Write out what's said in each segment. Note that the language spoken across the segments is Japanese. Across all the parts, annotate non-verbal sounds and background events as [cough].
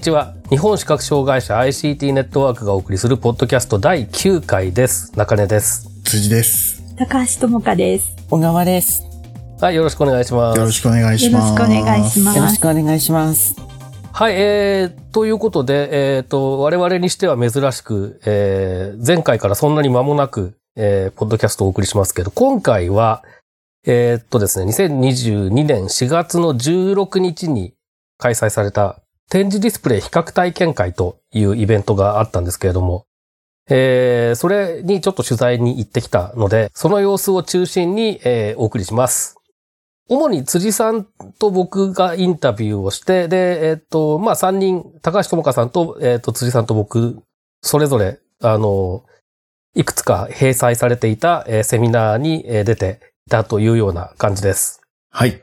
にちは日本視覚障害者 ICT ネットワークがお送りするポッドキャスト第9回です中根です辻です高橋智香です。小川です。はいよろしくお願いしますよろしくお願いしよろますしくお願いしまよろしす。くお願いします。はいえー、ということでえっ、と我々にしては珍しく、えー、前回からそんなに間もなく、えー、ポッドキャストをお送りしますけど今回はえーっとですね2022年4月の16日に開催された展示ディスプレイ比較体験会というイベントがあったんですけれども、えー、それにちょっと取材に行ってきたので、その様子を中心に、えーお送りします。主に辻さんと僕がインタビューをして、で、えーっと、まあ、3人、高橋智香さんと、えーっと、辻さんと僕、それぞれ、あの、いくつか閉鎖されていた、えーセミナーにえー出ていたというような感じです。はい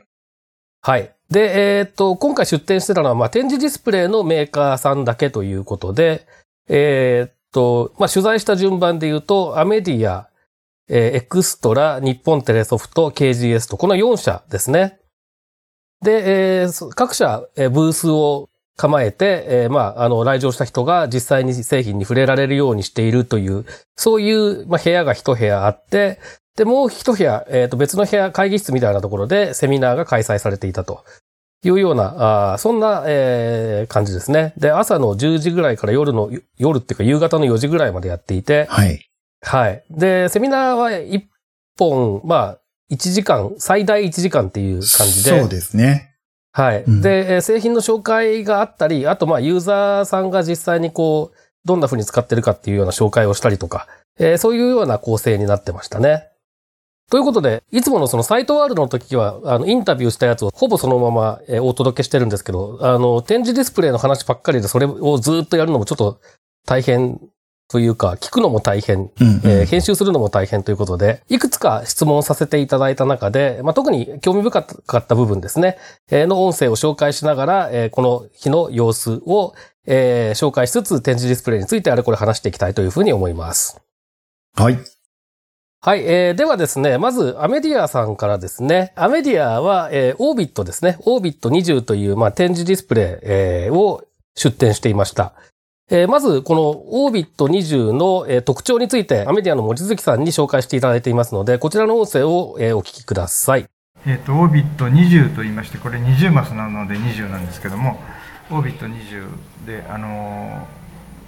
はい。で、えーっと、今回出展してたのは、まあ、展示ディスプレイのメーカーさんだけということで、えーっと、まあ、取材した順番で言うと、アメディア、えーエクストラ、日本テレソフト、KGS と、この4社ですね。で、えー各社、えーブースを構えて、えーまあ、あの、来場した人が実際に製品に触れられるようにしているという、そういう、まあ、部屋が一部屋あって、で、もう一部屋、えっ、と、別の部屋、会議室みたいなところでセミナーが開催されていたというような、あーそんな、えー感じですね。で、朝の10時ぐらいから夜の、夜っていうか夕方の4時ぐらいまでやっていて、はいはい。で、セミナーは1本、まあ、1時間、最大1時間っていう感じで。そうですねはい。うんで、えー製品の紹介があったり、あと、まあ、ユーザーさんが実際にこう、どんな風に使ってるかっていうような紹介をしたりとか、えーそういうような構成になってましたね。ということで、いつものそのサイトワールドの時は、あの、インタビューしたやつをほぼそのまま、えーお届けしてるんですけど、あの、展示ディスプレイの話ばっかりでそれをずっとやるのもちょっと大変というか、聞くのも大変えー編集するのも大変ということで、いくつか質問させていただいた中で、まあ、特に興味深かった部分ですね、えーの音声を紹介しながら、えーこの日の様子を、えー紹介しつつ展示ディスプレイについてあれこれ話していきたいというふうに思います。はいはい、えーではですね、まずアメディアさんからですね、アメディアは、えーオービットですね、オービット20という、まあ、展示ディスプレイ、えーを出展していました。えーまず、このオービット20の、えー特徴について、アメディアの望月さんに紹介していただいていますので、こちらの音声を、えーお聞きください。えー、とオービット20と言いましてこれ20マスなので20なんですけどもオービット20であの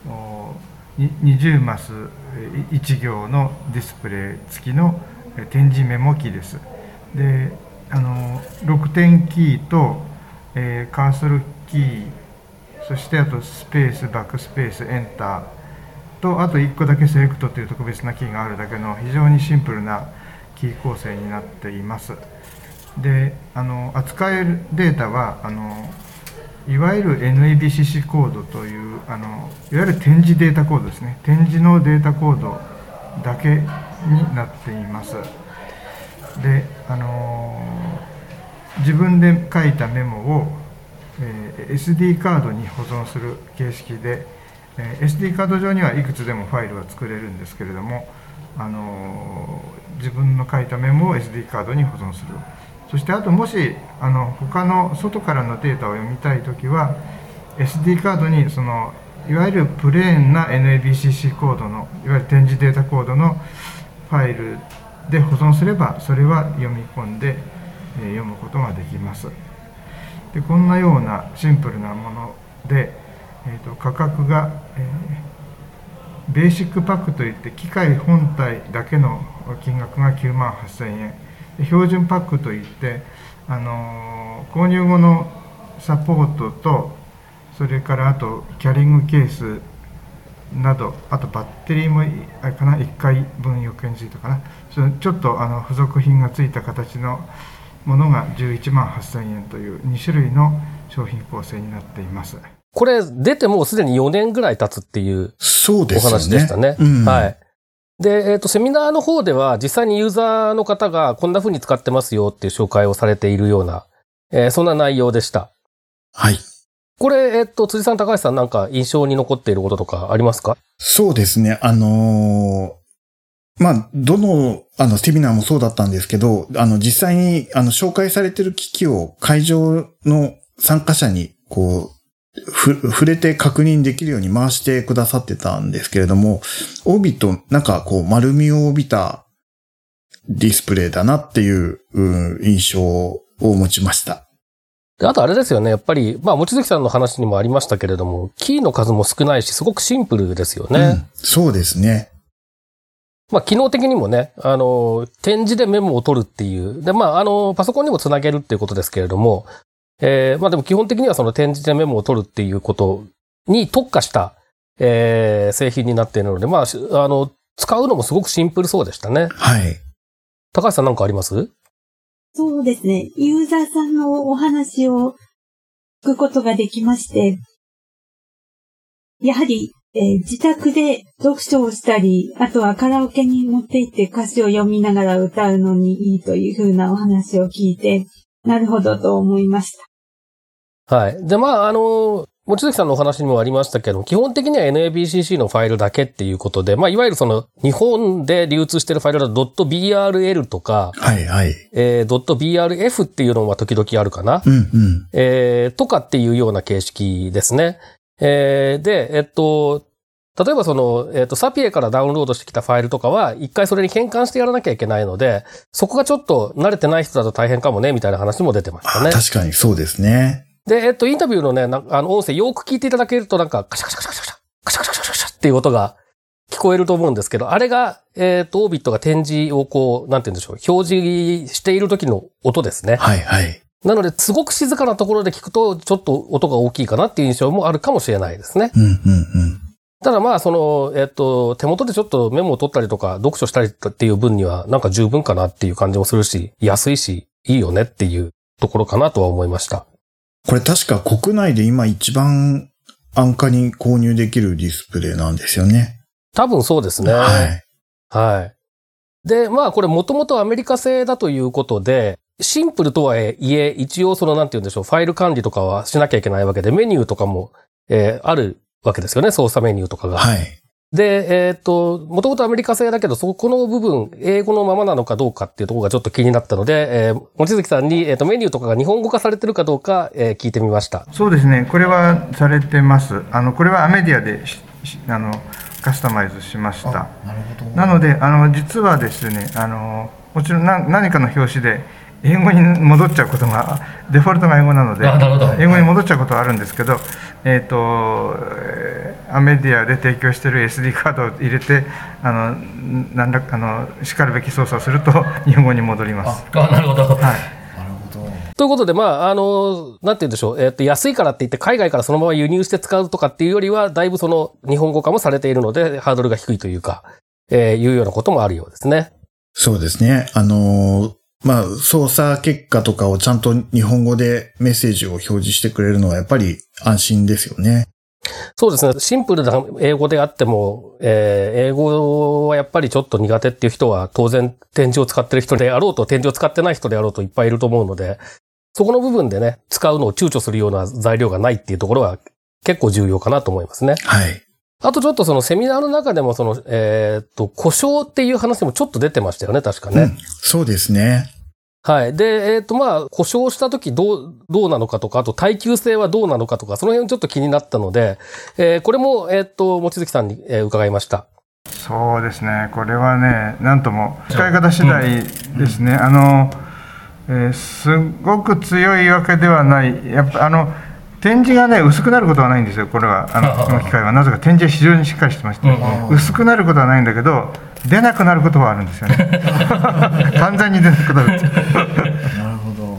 ー20マス1行のディスプレイ付きのえー展示メモ機です。であの6点キーと、えーカーソルキーそしてあとスペースバックスペースエンターとあと1個だけセレクトという特別なキーがあるだけの非常にシンプルなキー構成になっています。であの扱えるデータはあのいわゆる NABCC コードというあのいわゆる展示データコードですね。展示のデータコードだけになっています。であの自分で書いたメモを、えー SD カードに保存する形式で、えー SD カード上にはいくつでもファイルは作れるんですけれども、あの自分の書いたメモを SD カードに保存する。そしてあともしあの他の外からのデータを読みたいときは SD カードにそのいわゆるプレーンな NABCC コードのいわゆる展示データコードのファイルで保存すればそれは読み込んで、え読むことができます。でこんなようなシンプルなもので、えー、と価格が、えーベーシックパックといって機械本体だけの金額が9万8000円。標準パックといって、あのー購入後のサポートとそれからあとキャリングケースなどあとバッテリーもあれかな1回分余計についたかなそのちょっとあの付属品がついた形のものが11万8000円という2種類の商品構成になっています。これ出てもうすでに4年ぐらい経つっていうおそうですよね。話でしたね。うん、はい。で、えっ、と、セミナーの方では実際にユーザーの方がこんな風に使ってますよっていう紹介をされているような、えーそんな内容でした。はい。これ、えっ、と、辻さん、高橋さんなんか印象に残っていることとかありますか？そうですね。あのーまあ、どの、あの、セミナーもそうだったんですけど、あの、実際に、あの、紹介されてる機器を会場の参加者に、こう、ふ、触れて確認できるように回してくださってたんですけれども、オービット、なんかこう、丸みを帯びたディスプレイだなっていう、うん印象を持ちました。であとあれですよね、やっぱり、まあ、望月さんの話にもありましたけれども、キーの数も少ないし、すごくシンプルですよね。うんそうですね。まあ、機能的にもね、あの、展示でメモを取るっていう。で、まあ、あの、パソコンにもつなげるっていうことですけれども、えーまあでも基本的にはその展示でメモを取るっていうことに特化した、えー製品になっているので、まあ、しあの、使うのもすごくシンプルそうでしたね。はい。高橋さんなんかあります？そうですね。ユーザーさんのお話を聞くことができまして、やはり、えー自宅で読書をしたり、あとはカラオケに持って行って歌詞を読みながら歌うのにいいというふうなお話を聞いて、なるほどと思いました。はい。で、まあ、あの、望月さんのお話にもありましたけど、基本的には NABCC のファイルだけっていうことで、まあ、いわゆるその、日本で流通してるファイルだと .brl とか、はい、はい。えー、.brf っていうのは時々あるかな？うん、うん。えー、とかっていうような形式ですね。えー、で、えっと、例えばその、えっと、サピエからダウンロードしてきたファイルとかは、一回それに変換してやらなきゃいけないので、そこがちょっと慣れてない人だと大変かもね、みたいな話も出てましたね。あ確かにそうですね。で、えっと、インタビューのね、あの、音声よく聞いていただけるとなんか、カシャカシャカシャカシャ、カシャカシャカシャカシャっていう音が聞こえると思うんですけど、あれが、えっと、オービットが展示をこう、なんて言うんでしょう、表示している時の音ですね。はいはい。なので、すごく静かなところで聞くと、ちょっと音が大きいかなっていう印象もあるかもしれないですね。うんうんうん。ただまあ、その、えっと、手元でちょっとメモを取ったりとか、読書したりっていう分には、なんか十分かなっていう感じもするし、安いし、いいよねっていうところかなとは思いました。これ確か国内で今一番安価に購入できるディスプレイなんですよね。多分そうですね。はい。はい。で、まあこれもともとアメリカ製だということで、シンプルとはいえ、一応そのなんて言うんでしょう、ファイル管理とかはしなきゃいけないわけで、メニューとかも、えーあるわけですよね、操作メニューとかが。はい。で、えっ、と、もともとアメリカ製だけど、そこの部分、英語のままなのかどうかっていうところがちょっと気になったので、えー、望月さんに、えっ、と、メニューとかが日本語化されてるかどうか、えー聞いてみました。そうですね、これはされてます。あのこれはアメディアであのカスタマイズしました。なるほど。なので、あの実はですね、あのもちろんな何かの表紙で英語に戻っちゃうことが、デフォルトが英語なので英語に戻っちゃうことはあるんですけど、えっ、と、えーアメディアで提供している SD カードを入れて、あのなんらあのしかるべき操作をすると [laughs] 日本語に戻ります。あ、なるほど。はい。なるほど。ということで、まあ、あの、なんて言うんでしょう。えっ、と、安いからって言って海外からそのまま輸入して使うとかっていうよりは、だいぶその日本語化もされているので、ハードルが低いというか、えーいうようなこともあるようですね。そうですね。あのーまあ、操作結果とかをちゃんと日本語でメッセージを表示してくれるのはやっぱり安心ですよね。そうですね。シンプルな英語であっても、えー英語はやっぱりちょっと苦手っていう人は当然展示を使ってる人であろうと、展示を使ってない人であろうといっぱいいると思うので、そこの部分でね、使うのを躊躇するような材料がないっていうところは結構重要かなと思いますね。はい。あとちょっとそのセミナーの中でもその、えーっと、故障っていう話もちょっと出てましたよね、確かね。うん。そうですね。はい。で、えーっと、まあ、故障した時どう、どうなのかとか、あと耐久性はどうなのかとか、その辺ちょっと気になったので、えーこれも、えーっと、望月さんに、えー伺いました。そうですね、これはね、なんとも使い方次第ですね、あの、えーすごく強いわけではない、やっぱあの展示がね、薄くなることはないんですよ、これは、あの [laughs] この機械は、なぜか展示は非常にしっかりしてまして、薄くなることはないんだけど、出なくなることはあるんですよね、[laughs] 完全に出なくなる。なるほど。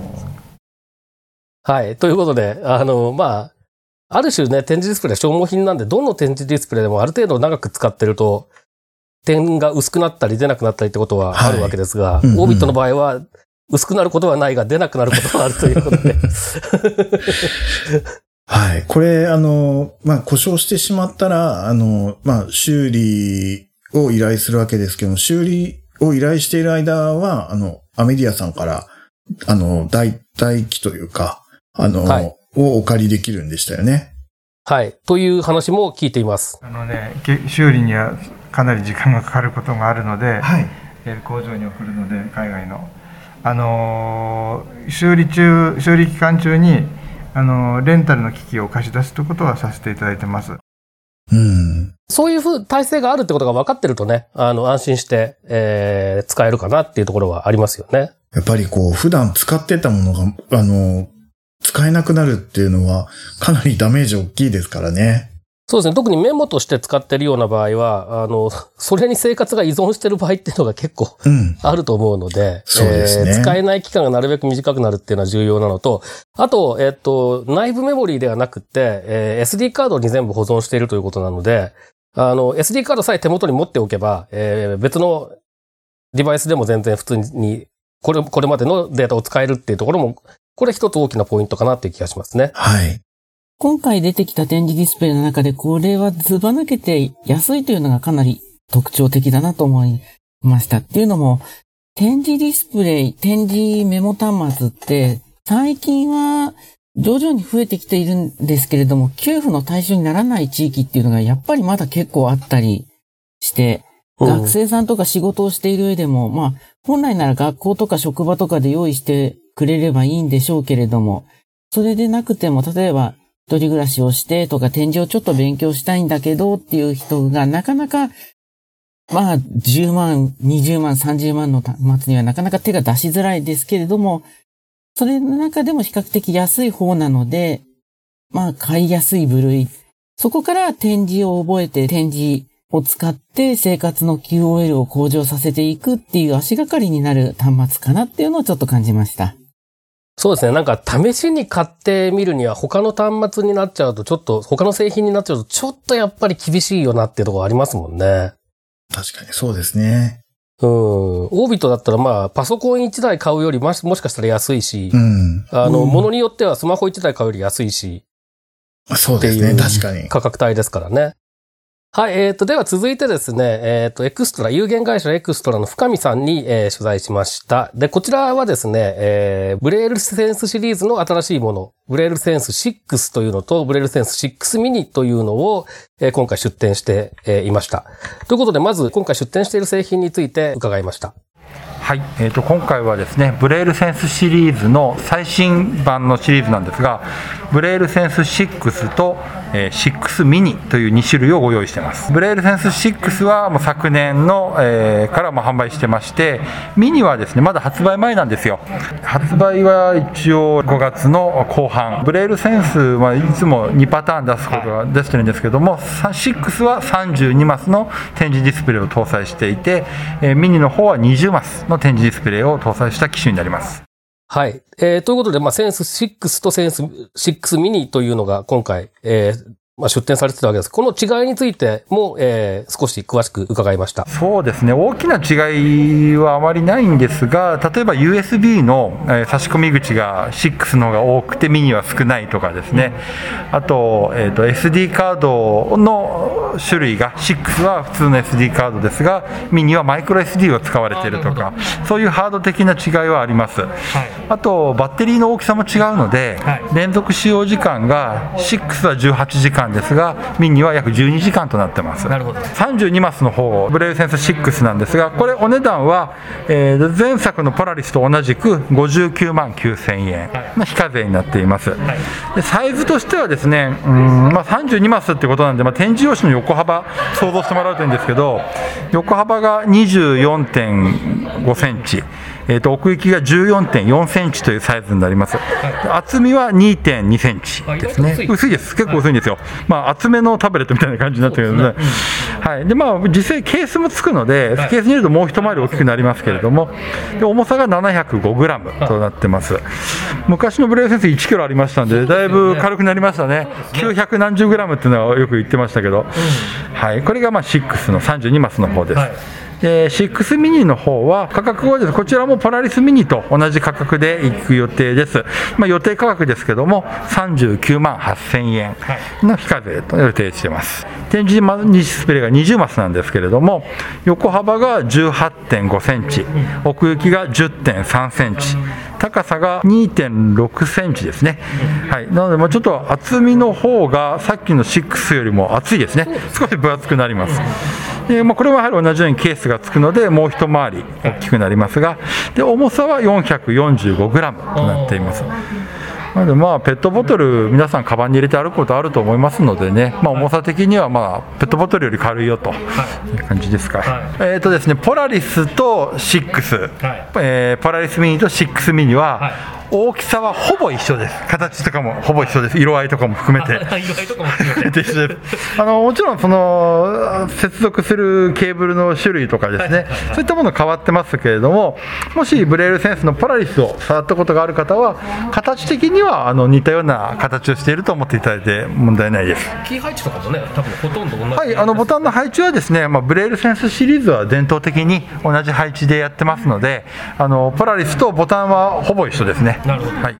はい。ということで、あの、まあ、ある種ね、展示ディスプレイ消耗品なんで、どの展示ディスプレイでもある程度長く使ってると、点が薄くなったり出なくなったりってことはあるわけですが、はい。うんうん。オービットの場合は、薄くなることはないが出なくなることはあるということで。[laughs] はい。これ、あの、まあ、故障してしまったら、あの、まあ、修理を依頼するわけですけども、修理を依頼している間は、あの、アメディアさんから、あの、代替機というか、あの、はいをお借りできるんでしたよね。はい。という話も聞いています。あのね、け修理にはかなり時間がかかることがあるので、はい。えー工場に送るので海外の、あのー修理中修理期間中に、あのーレンタルの機器を貸し出すということはさせていただいてますうん。そういうふう、体制があるってことが分かってるとね、あの、安心して、えー、使えるかなっていうところはありますよね。やっぱりこう、普段使ってたものが、あの、使えなくなるっていうのは、かなりダメージ大きいですからね。そうですね。特にメモとして使ってるような場合は、あの、[laughs] それに生活が依存してる場合っていうのが結構うん。あると思うので、そうですねえー使えない期間がなるべく短くなるっていうのは重要なのと、あと、えっと、内部メモリーではなくて、えー SD カードに全部保存しているということなので、あの、SD カードさえ手元に持っておけば、えー別のデバイスでも全然普通に、これ、これまでのデータを使えるっていうところも、これ一つ大きなポイントかなっていう気がしますね。はい。今回出てきた展示ディスプレイの中で、これはずば抜けて安いというのがかなり特徴的だなと思いました。っていうのも、展示ディスプレイ、展示メモ端末って、最近は徐々に増えてきているんですけれども、給付の対象にならない地域っていうのがやっぱりまだ結構あったりして、学生さんとか仕事をしている上でも、まあ、本来なら学校とか職場とかで用意してくれればいいんでしょうけれども、それでなくても、例えば、一人暮らしをしてとか展示をちょっと勉強したいんだけどっていう人がなかなか、まあ、10万、20万、30万の端末にはなかなか手が出しづらいですけれども、それの中でも比較的安い方なので、まあ、買いやすい部類。そこから展示を覚えて展示を使って生活の QOL を向上させていくっていう足がかりになる端末かなっていうのをちょっと感じました。そうですね。なんか試しに買ってみるには他の端末になっちゃうとちょっと、他の製品になっちゃうとちょっとやっぱり厳しいよなっていうところありますもんね。確かにそうですね。うん。オービットだったらまあパソコン1台買うよりもしかしたら安いしう、ん。あの、うんものによってはスマホ1台買うより安いし、そうですね。確かに。価格帯ですからね。はい、えっ、と、では続いてですね、えっ、と、エクストラ、有限会社エクストラの深見さんに、えー取材しました。で、こちらはですね、えーブレールセンスシリーズの新しいもの、ブレールセンス6というのと、ブレールセンス6ミニというのを、えー今回出展して、えーいました。ということで、まず、今回出展している製品について伺いました。はい、えー、と今回はですねブレールセンスシリーズの最新版のシリーズなんですがブレールセンス6と、えー6ミニという2種類をご用意しています。ブレールセンス6はもう昨年の、えーからも販売してましてミニはですねまだ発売前なんですよ。発売は一応5月の後半。ブレールセンスはいつも2パターン出すことが出してるんですけども、さ6は32マスの展示ディスプレイを搭載していて、えーミニの方は20マスの展示ディスプレイを搭載した機種になります。はい。えーということで、まあ、センス6とセンス6ミニというのが今回、えーまあ、出展されてたわけです。この違いについても、えー少し詳しく伺いました。そうですね。大きな違いはあまりないんですが例えば USB の、えー差し込み口が6の方が多くてミニは少ないとかですね。あと,、えーと SD カードの種類が6は普通の SD カードですがミニはマイクロ SD を使われているとかそういうハード的な違いはあります、あとバッテリーの大きさも違うので、連続使用時間が6は18時間ですがミニは約12時間となってます。32マスの方ブレイルセンス6なんですがこれお値段は、えー前作のポラリスと同じく59万9000円。の非課税になっています、でサイズとしてはですねうん、まあ、32マスってことなんで、まあ、展示用紙の横幅想像してもらうといいんですけど横幅が24.5センチえー、と奥行きが14.4センチというサイズになります、厚みは2.2センチですね。薄いです結構薄いんですよ、まあ、厚めのタブレットみたいな感じになってるので。はい。でまあ、実際ケースもつくので、ケースに入れるともう一回り大きくなりますけれども、で重さが705グラムとなってます、昔のブレイルセンス1キロありましたんで、だいぶ軽くなりましたね、900何十グラムっていうのはよく言ってましたけど、はい、これがまあ6の32マスの方です。はいで6ミニの方は価格はですこちらもポラリスミニと同じ価格で行く予定です、まあ、予定価格ですけども39万8000円の非課税と予定しています。展示ディスプレイが20マスなんですけれども横幅が18.5センチ奥行きが10.3センチ高さが2.6センチですね、はい、なのでもうちょっと厚みの方がさっきの6よりも厚いですね。少し分厚くなります。で、まあ、これはやはり同じようにケースがつくのでもう一回り大きくなりますがで重さは 445g となっています。なのでまあペットボトル皆さんカバンに入れて歩くことあると思いますのでね、まあ、重さ的にはまあペットボトルより軽いよとい。う感じですか、えっ、とですねポラリスと6、はい。えーポラリスミニと6ミニは、はい大きさはほぼ一緒です形とかもほぼ一緒です色合いとかも含めて [laughs] 意外とかも含めて。一 [laughs] 緒ですあのもちろんその接続するケーブルの種類とかですね、そういったもの変わってますけれども、もしブレイルセンスのポラリスを触ったことがある方は、形的にはあの似たような形をしていると思っていただいて問題ないです。キー配置とかもね、多分ほとんど同じ。はい、あのボタンの配置はですね、まあ、ブレイルセンスシリーズは伝統的に同じ配置でやってますので、あのポラリスとボタンはほぼ一緒ですね。なるほどはい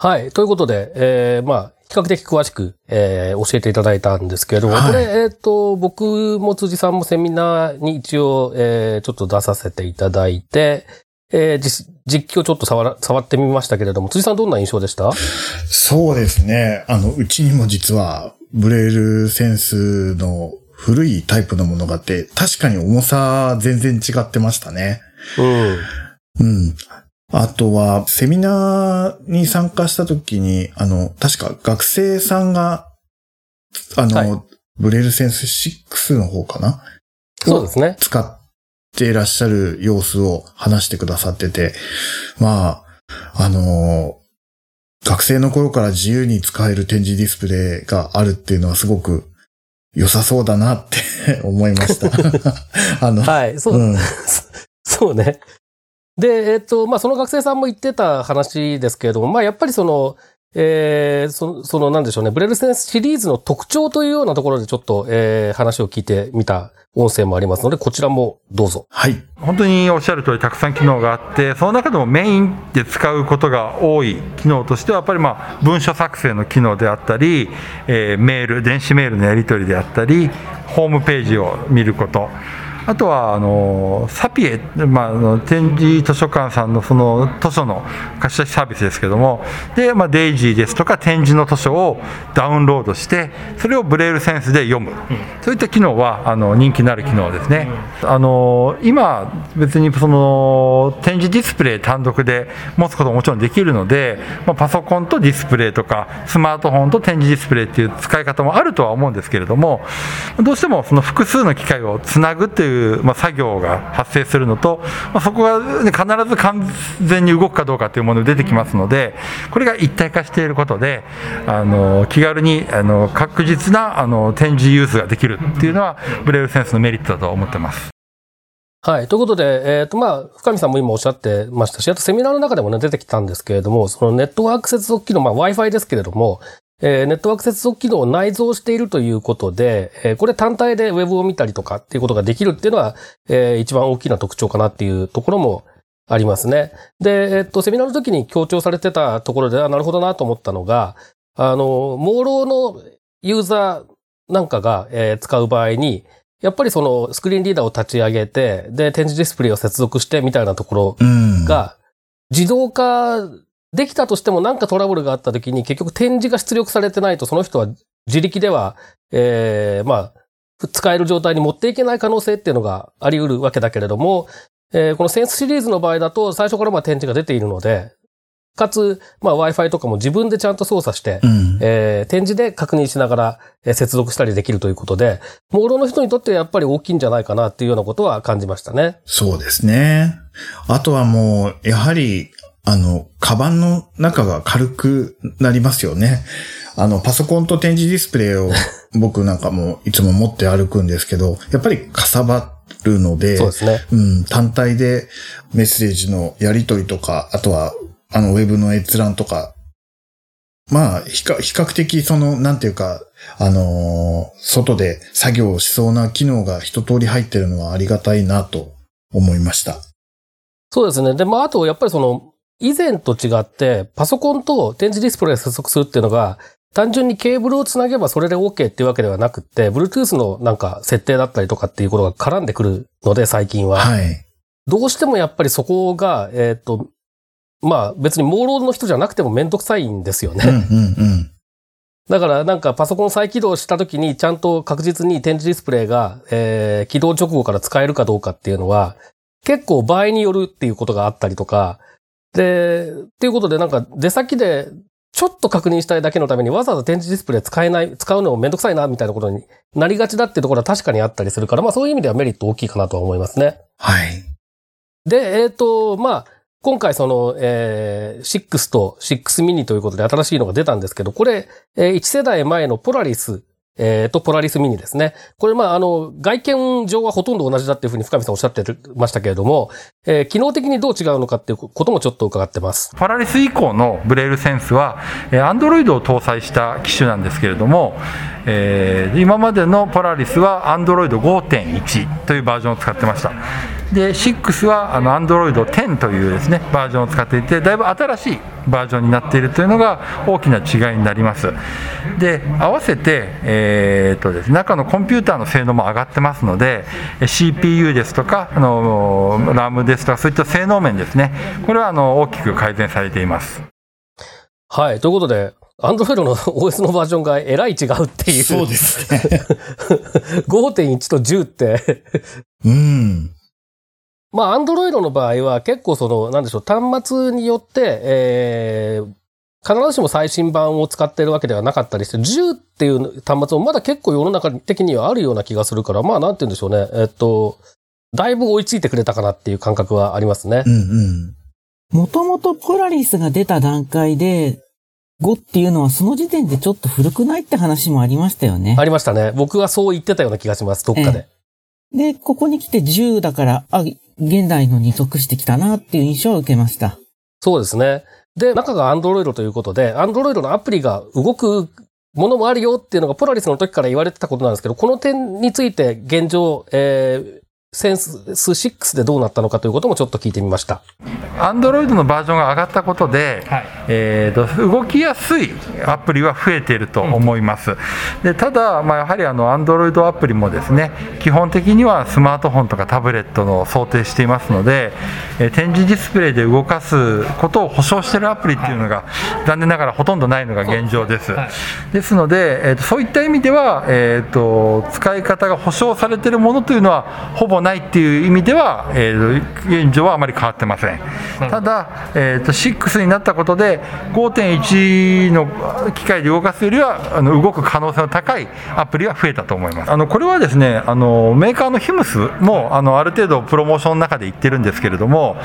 はい。ということで、えー、まあ、比較的詳しく、えー、教えていただいたんですけれども、はいこれ、えっ、と、僕も辻さんもセミナーに一応、えー、ちょっと出させていただいて、えー、実、実機をちょっと触ら、触ってみましたけれども、辻さんどんな印象でした？そうですね。あの、うちにも実は、ブレイルセンスの古いタイプのものがあって、確かに重さ全然違ってましたね。うん。うん。あとは、セミナーに参加した時に、あの、確か学生さんが、あの、はいブレイルセンス6の方かな？そうですね。使っていらっしゃる様子を話してくださってて、まあ、あの学生の頃から自由に使える展示ディスプレイがあるっていうのはすごく良さそうだなって [laughs] 思いました。[laughs] あの、はい。そう、うん。[laughs] そうね。で、えっ、と、まあ、その学生さんも言ってた話ですけれども、まあ、やっぱりその、えー、そその、なんでしょうね、ブレルセンスシリーズの特徴というようなところでちょっと、えー、話を聞いてみた音声もありますので、こちらもどうぞ。はい。本当におっしゃる通りたくさん機能があってその中でもメインで使うことが多い機能としてはやっぱりまあ文書作成の機能であったり、えーメール電子メールのやり取りであったりホームページを見ることあとはあのサピエ、まあ、あの展示図書館さんのその図書の貸し出しサービスですけどもで、まあ、デイジーですとか展示の図書をダウンロードしてそれをブレイルセンスで読む、そういった機能はあの人気のある機能ですね、あの今別にその展示ディスプレイ単独で持つことももちろんできるので、まあ、パソコンとディスプレイとかスマートフォンと展示ディスプレイっていう使い方もあるとは思うんですけれどもどうしてもその複数の機械をつなぐという、まあ、作業が発生するのと、まあ、そこが、ね、必ず完全に動くかどうかというものが出てきますのでこれが一体化していることであの気軽にあの確実なあの展示ユースができるっていうのはブレイルセンスのメリットだと思ってます。はい。ということで、えっ、と、まあ、深見さんも今おっしゃってましたし、あとセミナーの中でもね、出てきたんですけれども、そのネットワーク接続機能、まあ、Wi-Fi ですけれども、えーネットワーク接続機能を内蔵しているということで、えーこれ単体でウェブを見たりとかっていうことができるっていうのは、えー一番大きな特徴かなっていうところもありますね。で、えっと、セミナーの時に強調されてたところで、あなるほどなと思ったのが、あの、モーローのユーザーなんかが、えー使う場合に、やっぱりそのスクリーンリーダーを立ち上げて、で、展示ディスプレイを接続してみたいなところうん。が、自動化できたとしても何かトラブルがあった時に結局展示が出力されてないとその人は自力では、えー、まあ、使える状態に持っていけない可能性っていうのがあり得るわけだけれども、えーこのセンスシリーズの場合だと最初からまあ展示が出ているので、かつ、まあ Wi-Fi とかも自分でちゃんと操作して、うん。えー展示で確認しながら、えー接続したりできるということで、モーローの人にとってはやっぱり大きいんじゃないかなっていうようなことは感じましたね。そうですね。あとはもう、やはり、あの、カバンの中が軽くなりますよね。あの、パソコンと展示ディスプレイを [laughs] 僕なんかもいつも持って歩くんですけど、やっぱりかさばるので、そうですね。うん、単体でメッセージのやり取りとか、あとは、あの、ウェブの閲覧とか、まあ、比較的その、なんていうか、あのー外で作業をしそうな機能が一通り入ってるのはありがたいなと思いました。そうですね。で、まあ、あと、やっぱりその、以前と違って、パソコンと展示ディスプレイを接続するっていうのが、単純にケーブルをつなげばそれで OK っていうわけではなくって、Bluetooth のなんか設定だったりとかっていうことが絡んでくるので、最近は。はい。どうしてもやっぱりそこが、えっ、と、まあ別にモーローの人じゃなくてもめんどくさいんですよね。うんうんうん。だからなんかパソコン再起動した時にちゃんと確実に展示ディスプレイが、えー起動直後から使えるかどうかっていうのは結構場合によるっていうことがあったりとか、で、っていうことでなんか出先でちょっと確認したいだけのためにわざわざ展示ディスプレイ使えない、使うのもめんどくさいなみたいなことになりがちだっていうところは確かにあったりするから、まあそういう意味ではメリット大きいかなとは思いますね。はい。で、えっ、と、まあ、今回その、えー、6と6ミニということで新しいのが出たんですけど、これ、えー1世代前のポラリス、えーと、ポラリスミニですね。これ、まあ、あの、外見上はほとんど同じだっていうふうに深見さんおっしゃってましたけれども、えー機能的にどう違うのかっていうこともちょっと伺ってます。ポラリス以降のブレイルセンスは、えー Android を搭載した機種なんですけれども、えー今までのポラリスは Android 5.1というバージョンを使ってました。で、6はあの Android 10というですね、バージョンを使っていて、だいぶ新しいバージョンになっているというのが大きな違いになります。で、合わせて、えーっとですね、中のコンピューターの性能も上がってますので、え CPU ですとか、あの RAM ですとか、そういった性能面ですね、これはあの大きく改善されています。はい。ということで、Android の OS のバージョンがえらい違うっていう。そうですね。[laughs] 5.1と10って、うん。まあ、アンドロイドの場合は結構その、なんでしょう、端末によって、えー、必ずしも最新版を使ってるわけではなかったりして、10っていう端末もまだ結構世の中的にはあるような気がするから、まあ、なんて言うんでしょうね。えっと、だいぶ追いついてくれたかなっていう感覚はありますねう。んうん。もともとポラリスが出た段階で、5っていうのはその時点でちょっと古くないって話もありましたよねあ。りましたね。僕はそう言ってたような気がします、どっかで。で、ここに来て10だから、あ、現代のに属してきたなっていう印象を受けました。そうですね。で、中がアンドロイドということで、アンドロイドのアプリが動くものもあるよっていうのがポラリスの時から言われてたことなんですけど、この点について現状、えー、センス6でどうなったのかということもちょっと聞いてみました。Android のバージョンが上がったことで、えーと動きやすいアプリは増えていると思います、でただ、まあ、やはりあの Android アプリもですね基本的にはスマートフォンとかタブレットの想定していますので、えー展示ディスプレイで動かすことを保証しているアプリっていうのが、残念ながらほとんどないのが現状です、ですので、えーとそういった意味では、えーと使い方が保証されているものというのはほぼないっていう意味では、えーと現状はあまり変わってません。ただ、えー、と6になったことで5.1の機械で動かすよりはあの動く可能性の高いアプリが増えたと思います。あのこれはですねあのメーカーのヒムスもあのある程度プロモーションの中で言ってるんですけれども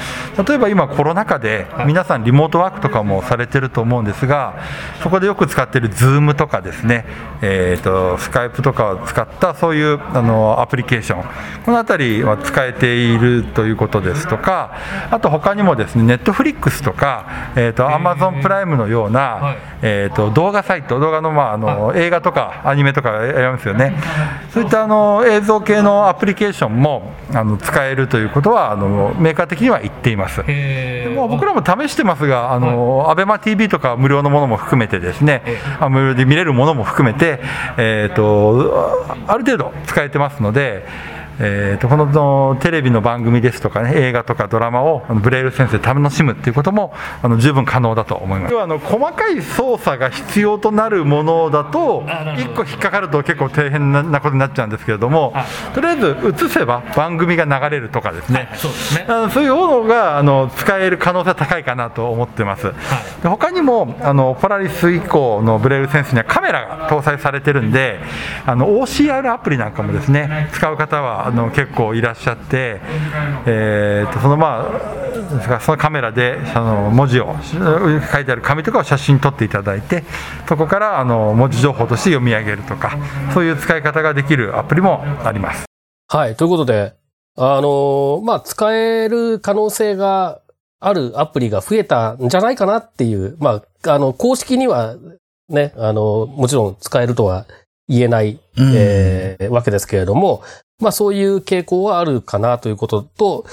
例えば今コロナ禍で皆さんリモートワークとかもされてると思うんですがそこでよく使ってる Zoom とかですね、えー、とスカイプとかを使ったそういうあのアプリケーション。このあたりは使えているということですとかあと他にもですねネットフリックスとか、えー、と Amazon プライムのような、えー、と動画サイト動画の,、まあ、あの映画とかアニメとかやりますよね。そういったあの映像系のアプリケーションもあの使えるということはあのメーカー的には言っています。でもう僕らも試してますが、あの、アベマ TV とか無料のものも含めてですね、あ無料で見れるものも含めて、えっ、と、ある程度使えてますので、えー、とこののテレビの番組ですとかね映画とかドラマをあのブレイルセンスで楽しむっていうこともあの十分可能だと思います。要はあの細かい操作が必要となるものだと1個引っかかると結構大変なことになっちゃうんですけれども、とりあえず映せば番組が流れるとかですね、そうですね。あのそういうものがあの使える可能性は高いかなと思ってます、で他にもあのポラリス以降のブレイルセンスにはカメラが搭載されてるんであの OCR アプリなんかもですね使う方はあの結構いらっしゃって、えーとそのまあそのカメラであの文字を書いてある紙とかを写真撮っていただいてそこからあの文字情報として読み上げるとかそういう使い方ができるアプリもありますはい。ということで、あのまあ、使える可能性があるアプリが増えたんじゃないかなっていう、まあ、あの、公式にはね、あの、もちろん使えるとは言えない、うんえーわけですけれども、まあ、そういう傾向はあるかなということと、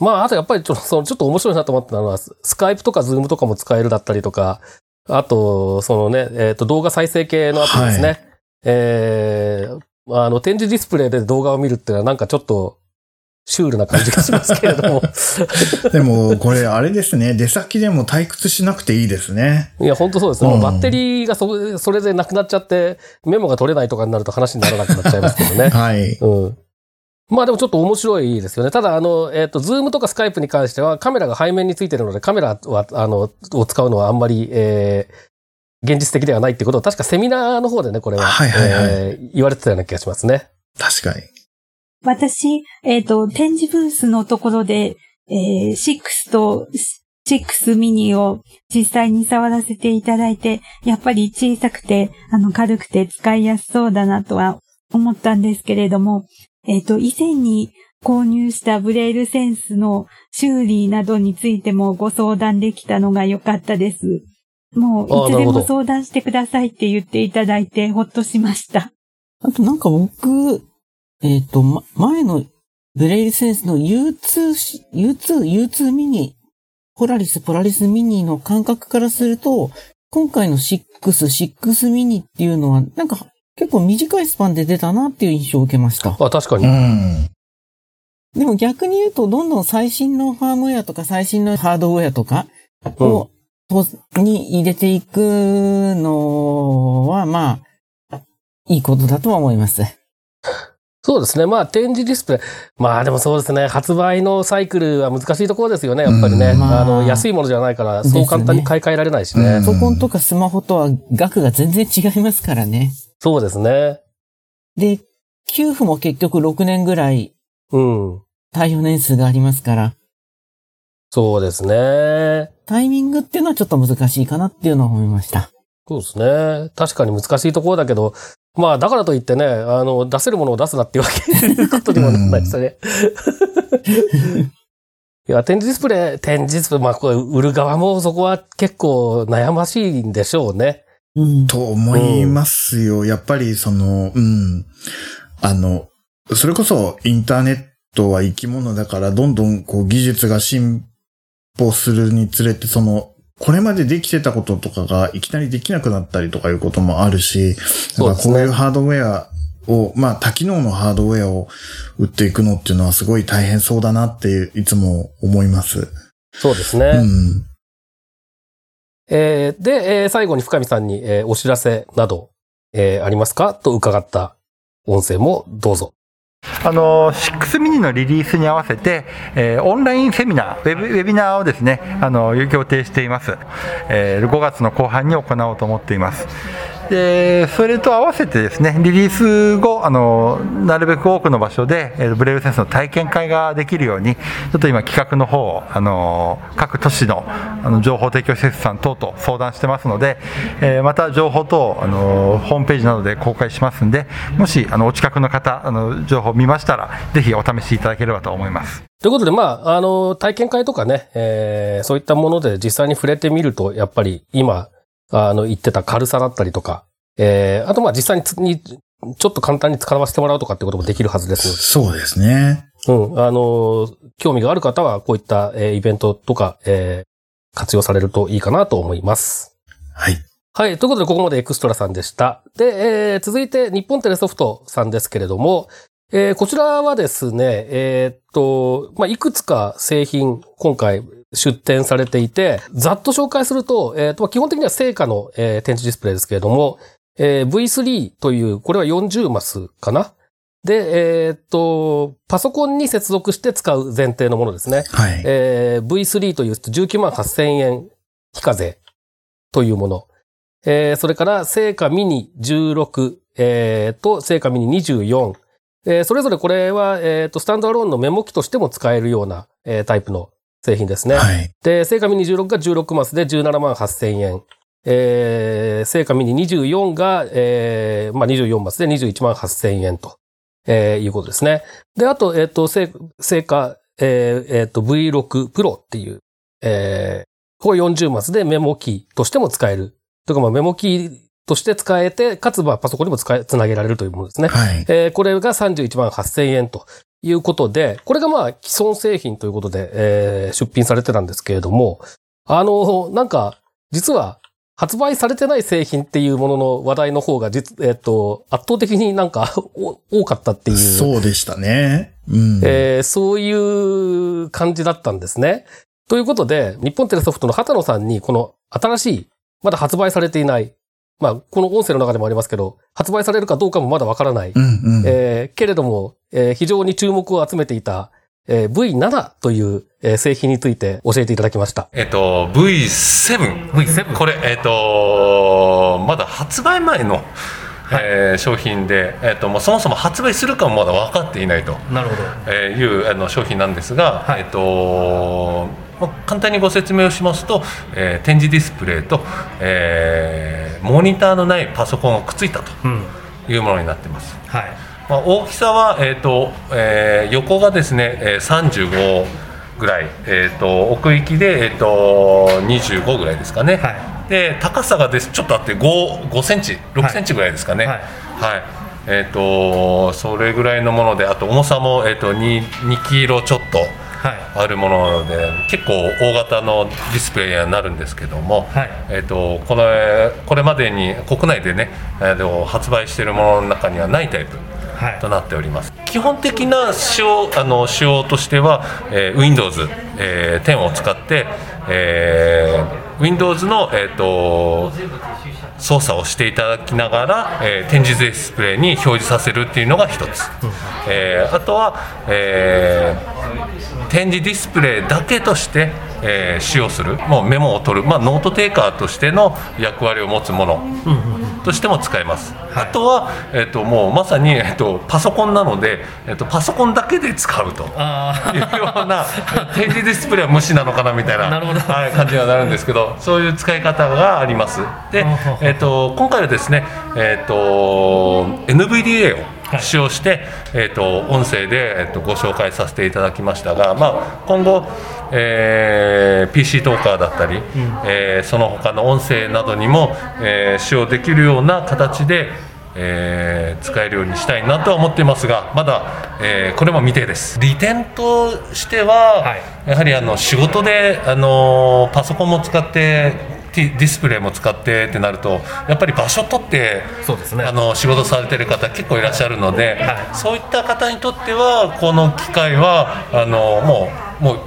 まあ、あとやっぱりちょっと、[laughs] そのちょっと面白いなと思ったのは、ススカイプとかズームとかも使えるだったりとか、あと、そのね、えっ、と、動画再生系のアプリですね。はえーあの、点字ディスプレイで動画を見るっていうのはなんかちょっと、シュールな感じがしますけれども。[laughs] でも、これあれですね。出先でも退屈しなくていいですね。いや、本当そうですね。もううんバッテリーがそそれでなくなっちゃって、メモが取れないとかになると話にならなくなっちゃいますけどね。[laughs] はい。うん。まあでもちょっと面白いですよね。ただ、あの、えっ、と、ズームとかスカイプに関してはカメラが背面についてるので、カメラは、あの、を使うのはあんまり、えー現実的ではないってことを、確かセミナーの方でね、これは、はいはいはいえー言われてたような気がしますね。確かに。私、えっ、と、展示ブースのところで、えー、6と6ミニを実際に触らせていただいて、やっぱり小さくて、あの、軽くて使いやすそうだなとは思ったんですけれども、えっ、と、以前に購入したブレイルセンスの修理などについてもご相談できたのが良かったです。もう、いつでも相談してくださいって言っていただいて、ほっとしました。あとなんか僕、えっ、と、ま、前のブレイルセンスの U2 し、U2、U2 ミニ、ポラリス、ポラリスミニの感覚からすると、今回の6、6ミニっていうのは、なんか結構短いスパンで出たなっていう印象を受けました。あ、確かうに。ん。でも逆に言うと、どんどん最新のファームウェアとか最新のハードウェアとかを、とに入れていくのは、まあ、いいことだとは思います。そうですね。まあ、展示ディスプレイ。まあ、でもそうですね。発売のサイクルは難しいところですよね、やっぱりね。うんまああの、安いものじゃないから、そう簡単に買い替えられないしね。うんパソコンとかスマホとは額が全然違いますからね。そうですね。で、給付も結局6年ぐらいうん。対応年数がありますから、そうですね。タイミングっていうのはちょっと難しいかなっていうのは思いました。そうですね。確かに難しいところだけど、まあ、だからといってね、あの、出せるものを出すなっていうわけことにもならないですよね。[laughs] いや、展示ディスプレイ、展示ディスプレイ、まあ、これ、売る側もそこは結構悩ましいんでしょうね。うん。と思いますよ。やっぱりその、うん。あの、それこそインターネットは生き物だから、どんどんこう技術が進歩するにつれて、その、これまでできてたこととかがいきなりできなくなったりとかいうこともあるし、そうねこういうハードウェアを、まあ多機能のハードウェアを売っていくのっていうのはすごい大変そうだなっていつも思います。そうですね。うん。えーで、えー最後に深見さんに、えーお知らせなど、えーありますか？と伺った音声もどうぞ。あの6ミニのリリースに合わせて、えーオンラインセミナー、ウェブウェビナーをですね、あの予定しています、えー5月の後半に行おうと思っています。でそれと合わせてですねリリース後あのなるべく多くの場所で、えーブレイルセンスの体験会ができるようにちょっと今企画の方をあの各都市のあの情報提供施設さん等と相談してますので、えーまた情報等あのホームページなどで公開しますんでもしあのお近くの方あの情報を見ましたらぜひお試しいただければと思います。ということで、まあ、あの、体験会とかね、えーそういったもので実際に触れてみると、やっぱり今、あの、言ってた軽さだったりとか、えーあとまあ実際にちょっと簡単に使わせてもらうとかってこともできるはずですそうですね。うん、あの、興味がある方はこういった、えーイベントとか、えー活用されるといいかなと思います。はい。はい。ということで、ここまでエクストラさんでした。で、えー続いて、日本テレソフトさんですけれども、えーこちらはですね、えーっと、まあ、いくつか製品、今回出展されていて、ざっと紹介すると、えーっと、基本的には成果の、えー展示ディスプレイですけれども、えー V3 という、これは40マスかな？で、えーっと、パソコンに接続して使う前提のものですね。はい。えー V3 という19万8000円非課税というもの。えーそれから、成果ミニ16、えーと、成果ミニ24。えーそれぞれこれは、えーと、スタンドアローンのメモ機としても使えるような、えータイプの製品ですね。はい。で、成果ミニ16が16マスで17万8000円。えー、成果ミニ24が、えー、まあ、24マスで21万8000円と、えー、いうことですね。で、あと、えっ、と、成成果、えー、えーと、V6 プロっていう、えー、これ40マスでメモキーとしても使える。というか、まあ、メモキーとして使えて、かつ、まあ、パソコンにも使え、つなげられるというものですね。はい。えーこれが31万8000円ということで、これがまあ既存製品ということで、えー出品されてたんですけれども、あの、なんか、実は発売されてない製品っていうものの話題の方が実、えっ、と、圧倒的になんかお多かったっていう。そうでしたね。うん。えーそういう感じだったんですね。ということで、日本テレソフトの畑野さんに、この新しい、まだ発売されていない、まあ、この音声の中でもありますけど、発売されるかどうかもまだわからない、うんうん。えーけれども、えー非常に注目を集めていた、えー V7 という、えー製品について教えていただきました。えっと、V7。V7 これ、えっと、まだ発売前の、えー商品で、えっと、もうそもそも発売するかもまだ分かっていないと。なるほど。えーいうあの商品なんですが、はいえっとまあ簡単にご説明をしますと、えー展示ディスプレイと、えーモニターのないパソコンがくっついたとうん。いうものになってます。はい。まあ、大きさは、えーとえー横がですね、えー35ぐらい、えー、と奥行きで、えー、と25ぐらいですかね、はで高さがですちょっとあって 5, 5センチ6センチぐらいですかね、ははいいえー、とそれぐらいのものであと重さも、えー、と 2, 2キロちょっとはい。あるものなので結構大型のディスプレイにはなるんですけども、はい。えー、とこのこれまでに国内でね、えーと発売しているものの中にはないタイプはい。となっております。基本的な仕様あの仕様としては、えー Windows、えー10を使って、えー Windows の、えー、と操作をしていただきながら、えー点字ディスプレイに表示させるっていうのが一つ、えーあとは、えー点字ディスプレイだけとして、えー使用するもうメモを取る、まあ、ノートテイカーとしての役割を持つものとしても使えます、あとは、えー、ともうまさに、えー、とパソコンなので、えー、とパソコンだけで使うとあいうような [laughs] 点字ディスプレイは無視なのかなみたいな [laughs] なるほど。はい、感じにはなるんですけどそういう使い方があります。で、えー、と今回はですね、えー、と NVDA を使用して、えー、と音声で、えー、とご紹介させていただきましたが、まあ、今後、えー PC トーカーだったり、えーその他の音声などにも、えー使用できるような形で、えー使えるようにしたいなとは思っていますがまだ、えーこれも未定です。利点としては、はい。やはりあの仕事であのパソコンも使ってディスプレイも使ってってなるとやっぱり場所取ってそうですねあの仕事されてる方結構いらっしゃるので、はいそういった方にとってはこの機会はあのもうもう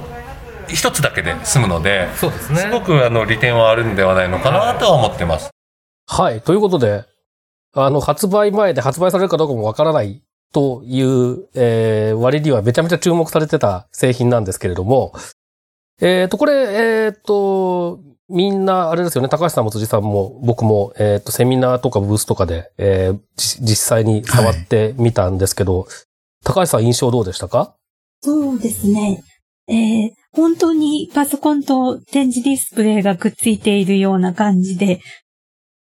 一つだけで済むのでそうですねごくあの利点はあるんではないのかなとは思ってます。はい。ということで、あの、発売前で発売されるかどうかもわからないという、えー割にはめちゃめちゃ注目されてた製品なんですけれども、えっ、と、これ、えっ、と、みんな、あれですよね、高橋さんも辻さんも僕も、えっ、と、セミナーとかブースとかで、えー実際に触ってみたんですけど、高橋さん印象どうでしたか？そうですね。えー本当にパソコンと展示ディスプレイがくっついているような感じで、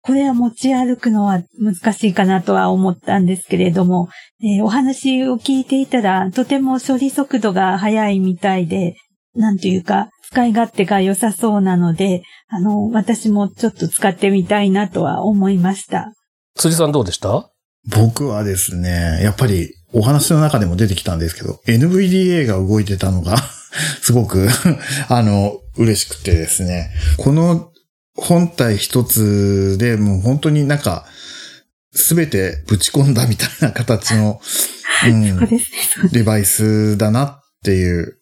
これは持ち歩くのは難しいかなとは思ったんですけれども、えーお話を聞いていたら、とても処理速度が速いみたいで、なんというか、使い勝手が良さそうなので、あの、私もちょっと使ってみたいなとは思いました。辻さんどうでした？僕はですね、やっぱりお話の中でも出てきたんですけど、NVDA が動いてたのが、[laughs] すごく、[laughs] あの、嬉しくてですね。この本体一つでもう本当になんか、すべてぶち込んだみたいな形の [laughs] うん。デバイスだなっていう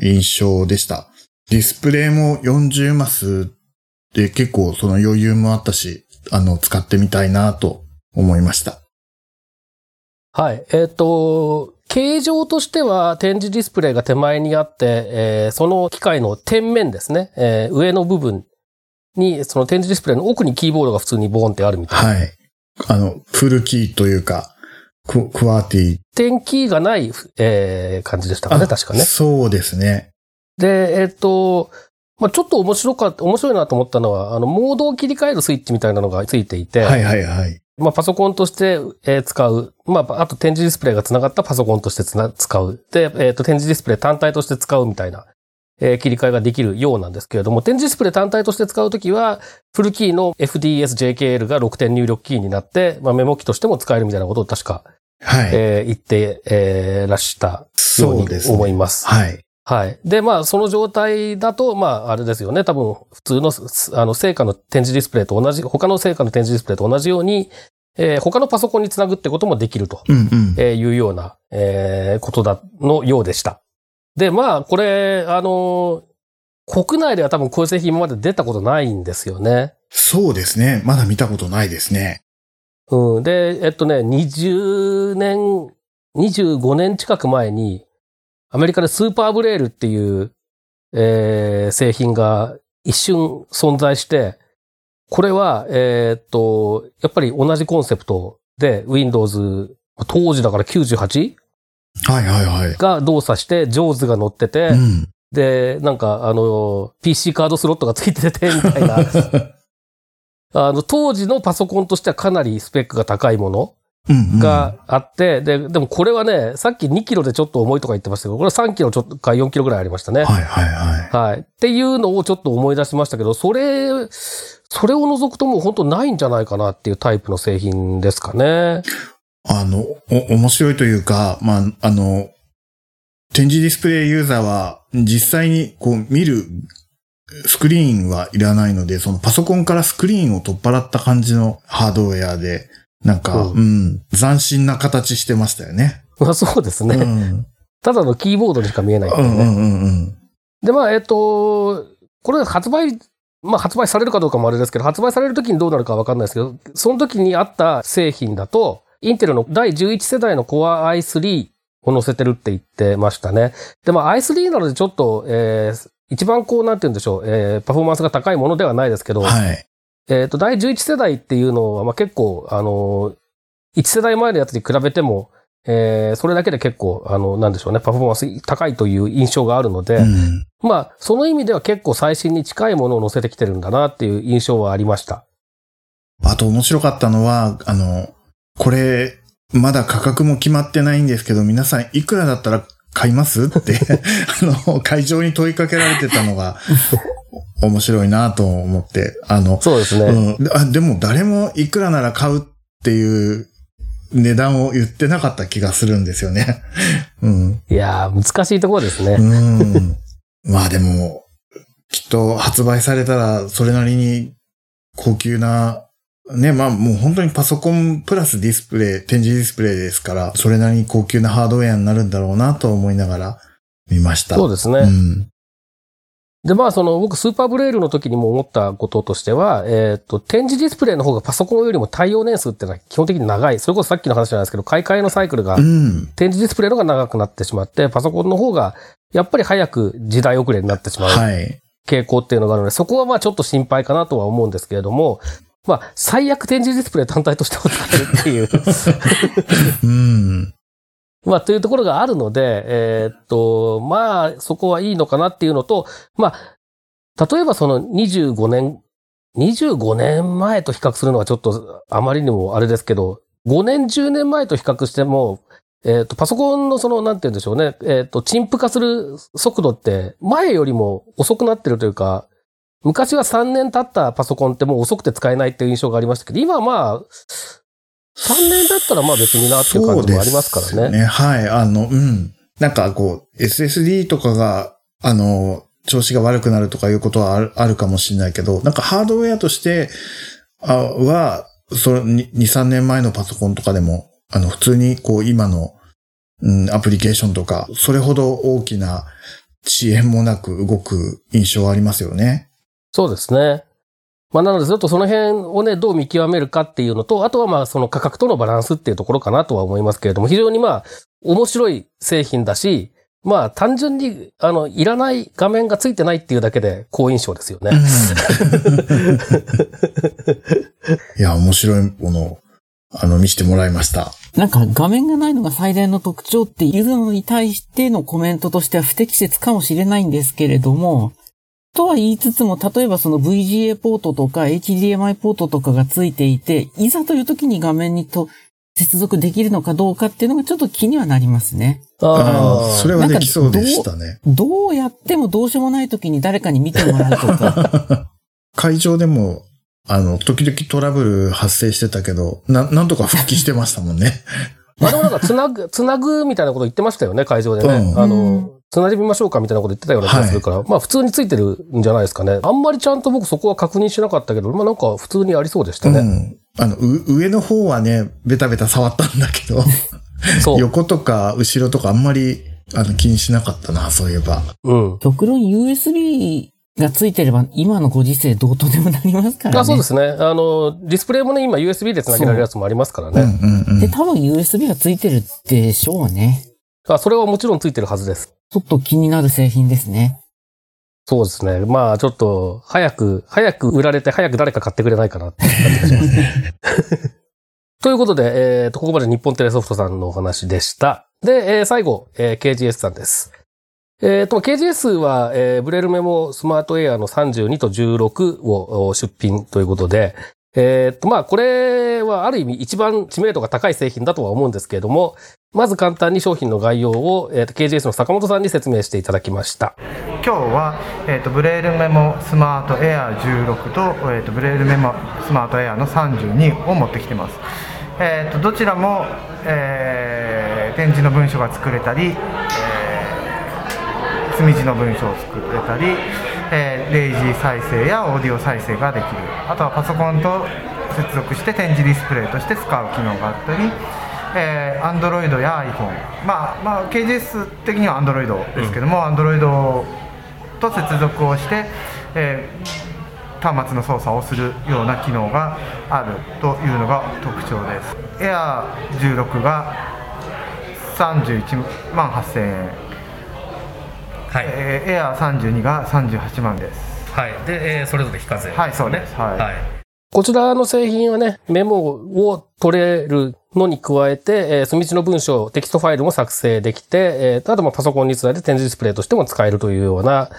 印象でした。ディスプレイも40マスで結構その余裕もあったし、あの、使ってみたいなと思いました。はい。えっ、と、形状としては展示ディスプレイが手前にあって、えーその機械の天面ですね、えー上の部分に、その展示ディスプレイの奥にキーボードが普通にボーンってあるみたいな。はい。あの、フルキーというか、ククワーティ点キーがない、えー感じでしたかね、確かね。そうですね。で、えっ、と、まあちょっと面白かった、面白いなと思ったのは、あの、モードを切り替えるスイッチみたいなのがついていて、はいはいはい。まあ、パソコンとして、えー使う。まあ、あと展示ディスプレイが繋がったパソコンとしてつな使う。で、えっ、と、展示ディスプレイ単体として使うみたいな、えー切り替えができるようなんですけれども、展示ディスプレイ単体として使うときは、フルキーの FDSJKL が6点入力キーになって、まあ、メモ機としても使えるみたいなことを確か、はい。えー言って、えーらしたようにそうですね思います。はい。はい。で、まあ、その状態だと、まあ、あれですよね。多分、普通の、すあの、成果の展示ディスプレイと同じ、他の成果の展示ディスプレイと同じように、えー他のパソコンにつなぐってこともできると、うんうん。えーいうような、えーことだ、のようでした。で、まあ、これ、あのー国内では多分こういう製品今まで出たことないんですよね。そうですね。まだ見たことないですね。うん。で、えっとね、20年、25年近く前に、アメリカでスーパーブレールっていう、えー製品が一瞬存在して、これは、えーっと、やっぱり同じコンセプトで Windows、当時だから 98? はいはいはい。が動作して、JAWS が乗ってて、うん。で、なんか、あの、PC カードスロットがついてて、みたいな、[laughs] あの、当時のパソコンとしてはかなりスペックが高いものうんうんがあって、で、でもこれはね、さっき2キロでちょっと重いとか言ってましたけど、これは3キロちょっとか4キロぐらいありましたね。はいはいはい。はい。っていうのをちょっと思い出しましたけど、それ、それを除くともう本当ないんじゃないかなっていうタイプの製品ですかね。あの、お、面白いというか、まあ、あの、展示ディスプレイユーザーは実際にこう見るスクリーンはいらないので、そのパソコンからスクリーンを取っ払った感じのハードウェアで、なんか、ううん、斬新な形してましたよね。まあそうですね。うん。ただのキーボードにしか見えないね。うんうんうんうん。で、まあ、えっと、これ発売、まあ発売されるかどうかもあれですけど、発売される時にどうなるかわかんないですけど、その時にあった製品だと、インテルの第11世代の Core i3 を載せてるって言ってましたね。で、まあ i3 なのでちょっと、えー一番こう、なんて言うんでしょう、えーパフォーマンスが高いものではないですけど、はい。えっ、と、第11世代っていうのは、まあ、結構、あの、1世代前のやつに比べても、えーそれだけで結構、あの、なんでしょうね、パフォーマンス高いという印象があるので、うん。まあ、その意味では結構最新に近いものを載せてきてるんだなっていう印象はありました。あと面白かったのは、あの、これ、まだ価格も決まってないんですけど、皆さんいくらだったら買います？って、[laughs] あの、会場に問いかけられてたのが、面白いなと思って、あの、そうですね。うんであ、でも誰もいくらなら買うっていう値段を言ってなかった気がするんですよね。[laughs] うん。いやー、難しいところですね。うん。まあでも、きっと発売されたらそれなりに高級な、ね、まあもう本当にパソコンプラスディスプレイ、展示ディスプレイですから、それなりに高級なハードウェアになるんだろうなと思いながら見ました。そうですね。うん。で、まあ、その、僕、スーパーブレールの時にも思ったこととしては、えっ、と、展示ディスプレイの方がパソコンよりも対応年数っていうのは基本的に長い。それこそさっきの話じゃないですけど、買い替えのサイクルがうん。展示ディスプレイの方が長くなってしまって、パソコンの方が、やっぱり早く時代遅れになってしまうはい。傾向っていうのがあるので、そこはまあちょっと心配かなとは思うんですけれども、まあ、最悪展示ディスプレイ単体としても使えるっていう、うん。まあ、というところがあるので、えーっと、まあ、そこはいいのかなっていうのと、まあ、例えばその25年、25年前と比較するのはちょっとあまりにもあれですけど、5年、10年前と比較しても、えーっと、パソコンのその、なんて言うんでしょうね、えーっと、陳腐化する速度って前よりも遅くなってるというか、昔は3年経ったパソコンってもう遅くて使えないっていう印象がありましたけど、今はまあ、3年だったらまあ別になっていう感じもありますからね。そうですはい。あの、うん。なんかこう、SSD とかが、あの、調子が悪くなるとかいうことはあるあるかもしれないけど、なんかハードウェアとして、あは、それ、2、3年前のパソコンとかでも、あの、普通にこう、今のうん、アプリケーションとか、それほど大きな遅延もなく動く印象はありますよね。そうですね。まあ、なので、ちょっとその辺をね、どう見極めるかっていうのと、あとはまあ、その価格とのバランスっていうところかなとは思いますけれども、非常にまあ、面白い製品だし、まあ、単純に、あの、いらない画面がついてないっていうだけで、好印象ですよね。[laughs] いや、面白いものを、あの、見せてもらいました。なんか画面がないのが最大の特徴っていうのに対してのコメントとしては不適切かもしれないんですけれども、とは言いつつも、例えばその VGA ポートとか HDMI ポートとかがついていて、いざという時に画面にと接続できるのかどうかっていうのがちょっと気にはなりますね。ああ、あそれはできそうでしたね。どうやってもどうしようもない時に誰かに見てもらうとか。[laughs] 会場でも、あの、時々トラブル発生してたけど、な、なんとか復帰してましたもんね。[laughs] まあでもなんか、つなぐ、つなぐみたいなこと言ってましたよね、会場でね。うんあの、つないでみましょうかみたいなこと言ってたような気がするから、まあ普通についてるんじゃないですかね。あんまりちゃんと僕そこは確認しなかったけど、まあなんか普通にありそうでしたね。うん。あの、う上の方はね、ベタベタ触ったんだけど、そう。[laughs] 横とか後ろとかあんまり、あの、気にしなかったな、そういえば。うん。極論 USB がついてれば今のご時世どうとでもなりますからね。あそうですね。あの、ディスプレイもね、今 USB で繋げられるやつもありますからうんね。うんうん。で、多分 USB がついてるでしょうね。あ、それはもちろんついてるはずです。ちょっと気になる製品ですね。そうですね。まあちょっと、早く、早く売られて、早く誰か買ってくれないかなって感じがしますね。[laughs] ということで、えーと、ここまで日本テレソフトさんのお話でした。で、えー最後、えー KGS さんです。えっ、と、KGS は、えーブレルメモスマートエアの32と16をお出品ということで、えっ、と、まあ、これはある意味一番知名度が高い製品だとは思うんですけれども、まず簡単に商品の概要を、えー KGS の坂本さんに説明していただきました。今日は、えー、とブレールメモスマートエア16と,、えー、とブレールメモスマートエアの32を持ってきてます、えー、とどちらも、えー展示の文章が作れたり、えー墨字の文章を作れたり、えーレイジー再生やオーディオ再生ができるあとはパソコンと接続して展示ディスプレイとして使う機能があったりえー、Android や iPhone、まあまあ、KGS 的には Android ですけども、Android と接続をして、えー端末の操作をするような機能があるというのが特徴です。Air16 が31万8000円、はい。えー、Air32 が38万です。はい。で、えーそれぞれ非課税、はいそうです。はい。はい。こちらの製品はね、メモを取れるのに加えて、えー、墨地の文章、テキストファイルも作成できて、えー、あとまあパソコンにつないで展示ディスプレイとしても使えるというような、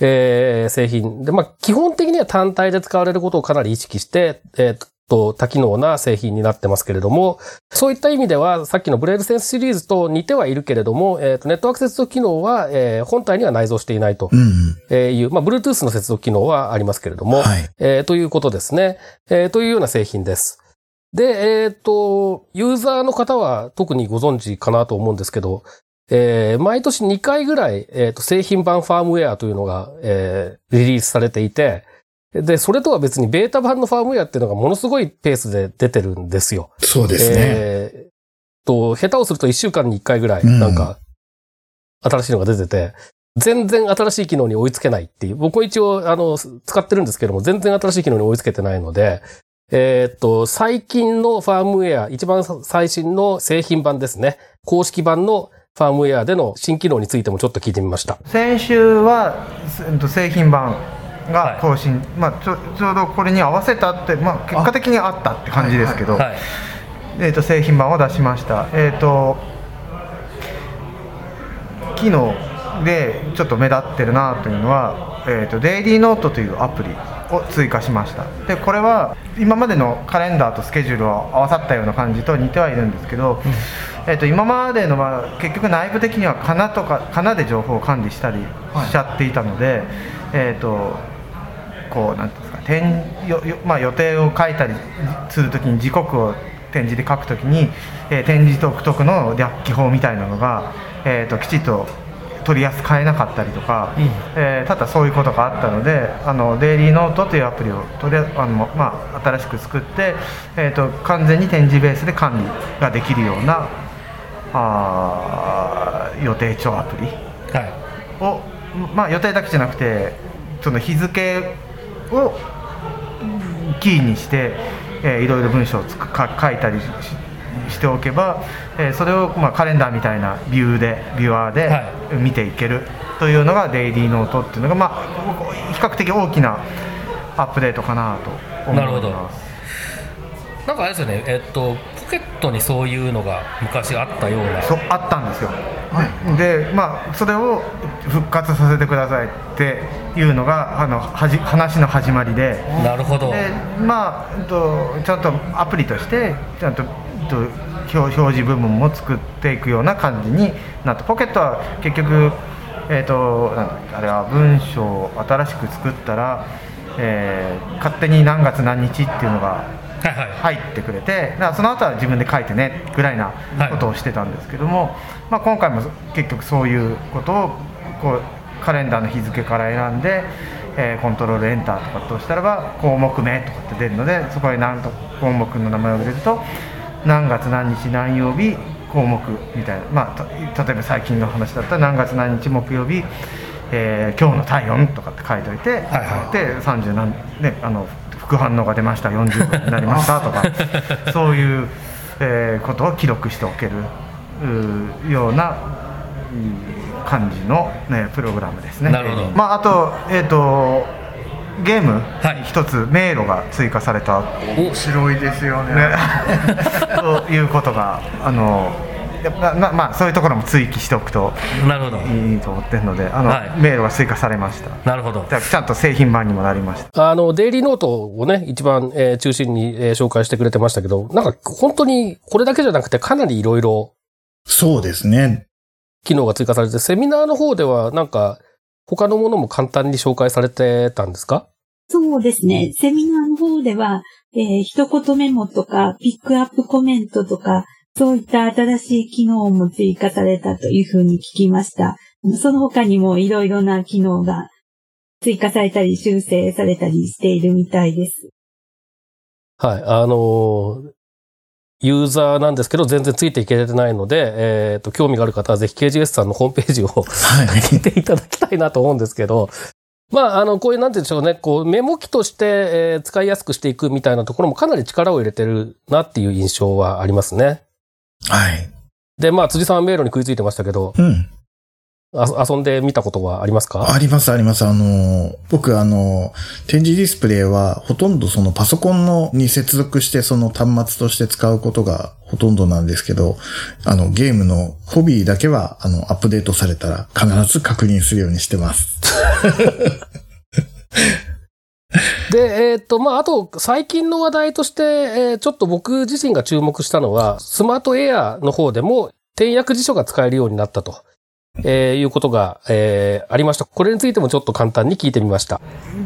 えー製品で、まあ基本的には単体で使われることをかなり意識して、えーっと、多機能な製品になってますけれども、そういった意味では、さっきのブレールセンスシリーズと似てはいるけれども、えーっと、ネットワーク接続機能は、えー本体には内蔵していないとうんうん。まあ、Bluetooth の接続機能はありますけれども、はい。えーということですね。えーというような製品です。で、えっ、と、ユーザーの方は特にご存知かなと思うんですけど、えー毎年2回ぐらい、えーと、製品版ファームウェアというのが、えーリリースされていて、で、それとは別にベータ版のファームウェアっていうのがものすごいペースで出てるんですよ。そうですね。えーと、下手をすると1週間に1回ぐらい、うんなんか、新しいのが出てて、全然新しい機能に追いつけないっていう。僕も一応、あの、使ってるんですけども、全然新しい機能に追いつけてないので、えーっと、最近のファームウェア、一番最新の製品版ですね。公式版のファームウェアでの新機能についてもちょっと聞いてみました。先週は、すうんと製品版が更新、まあ、ちょちょうどこれに合わせたって、まあ、結果的にあったって感じですけど、はい。えー、と製品版を出しました、えー、と機能でちょっと目立ってるなというのは、えー、とデイリーノートというアプリを追加しました。でこれは今までのカレンダーとスケジュールを合わさったような感じと似てはいるんですけど、えー、と今までのは結局内部的にはかなとかかなで情報を管理したりしちゃっていたので、えっ、とこうなんていうんですか点よよ、まあ、予定を書いたりするときに時刻を展示で書くときに、えー展示独特の略記法みたいなのが、えー、ときちっと取りやすく変えなかったりとか、えーただそういうことがあったのであのデイリーノートというアプリをとりああの、まあ、新しく作って、えー、と完全に展示ベースで管理ができるようなあー予定帳アプリはい。を、まあ、予定だけじゃなくてその日付をキーにして、えーいろいろ文章をつくか書いたりししておけば、えーそれを、まあ、カレンダーみたいなビューでビュアーでは見ていけるというのがデイリーノートっていうのが、まあ、比較的大きなアップデートかなと思います。なるほどなんかあれですよね、えっと、ポケットにそういうのが昔あったような。そうあったんですよ、でまあそれを復活させてくださいっていうのがあのはじ話の始まりでなるほど。でまあうんとちゃんとアプリとしてちゃんと表表示部分も作っていくような感じになってポケットは結局えー、とあれは文章を新しく作ったら、えー勝手に何月何日っていうのがはいはい。入ってくれてだからその後は自分で書いてねぐらいなことをしてたんですけども、まあ、今回も結局そういうことをこうカレンダーの日付から選んで、えーコントロールエンターとかとしたらば項目名とかって出るのでそこに何と項目の名前を入れると何月何日何曜日項目みたいな、まあ、た例えば最近の話だったら何月何日木曜日えー今日の体温とかって書いといて、はいはいで30何ねあの副反応が出ました40分になりましたとか [laughs] そういう、えーことを記録しておけるうーようなうん感じの、ね、プログラムですね。まあ、あと,、えー、とゲーム？はい一つ迷路が追加された、お白いですよね。ね、[laughs] ということがあのやっぱままあそういうところも追記しておくとなるほど。いいと思ってるのであの、はい迷路が追加されましたなるほど。じゃあちゃんと製品版にもなりましたあの、デイリーノートをね、一番、えー中心に、えー紹介してくれてましたけど、なんか本当にこれだけじゃなくてかなりいろいろそうですね。機能が追加されて、セミナーの方ではなんか他のものも簡単に紹介されてたんですか？そうですね。セミナーの方では、えー一言メモとか、ピックアップコメントとか、そういった新しい機能も追加されたというふうに聞きました。その他にもいろいろな機能が追加されたり修正されたりしているみたいです。はい。あのーユーザーなんですけど、全然ついていけてないので、えっ、と、興味がある方はぜひ KGS さんのホームページをはい。聞いていただきたいなと思うんですけど、まあ、あの、こういう、なんて言うんでしょうね、こう、メモ機として、えー使いやすくしていくみたいなところもかなり力を入れてるなっていう印象はありますね。はい。で、まあ、辻さんは迷路に食いついてましたけど、うん。あ遊んでみたことはありますか？あります、あります。あの、僕、あの、展示ディスプレイは、ほとんどそのパソコンのに接続して、その端末として使うことがほとんどなんですけど、あの、ゲームのホビーだけは、あの、アップデートされたら必ず確認するようにしてます。[laughs] で、えっ、と、まあ、あと、最近の話題として、えーちょっと僕自身が注目したのは、スマートエアの方でも、転訳辞書が使えるようになったと、えーいうことが、えーありました。これについてもちょっと簡単に聞いてみました。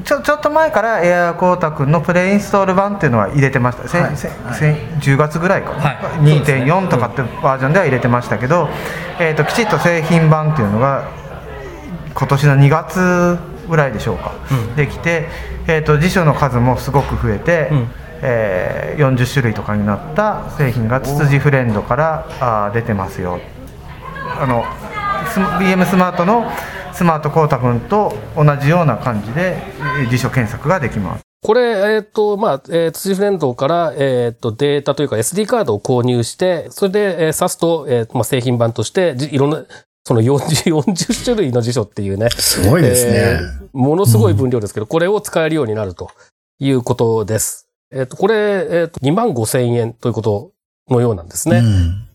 ちょちょっと前からエアコータ君のプレインストール版っていうのは入れてました、せんせんせん10月ぐらいかな、はい。そうですね2.4とかってバージョンでは入れてましたけど、えー、ときちっと製品版っていうのが今年の2月ぐらいでしょうか、できて、えー、と辞書の数もすごく増えて、うん。えー40種類とかになった製品がツツジフレンドからあー出てますよあのス BM スマートのスマートコータ君と同じような感じでえー辞書検索ができます。これ、えっ、と、まあ、えー、辻フレンドから、えっ、と、データというか SD カードを購入して、それで、えー、挿すと、えーまあ、製品版として、じいろんな、その40、40種類の辞書っていうね、すごいですね。えーものすごい分量ですけど、これを使えるようになるということです。えっ、と、これ、えっ、と、2万5千円ということのようなんですね。うん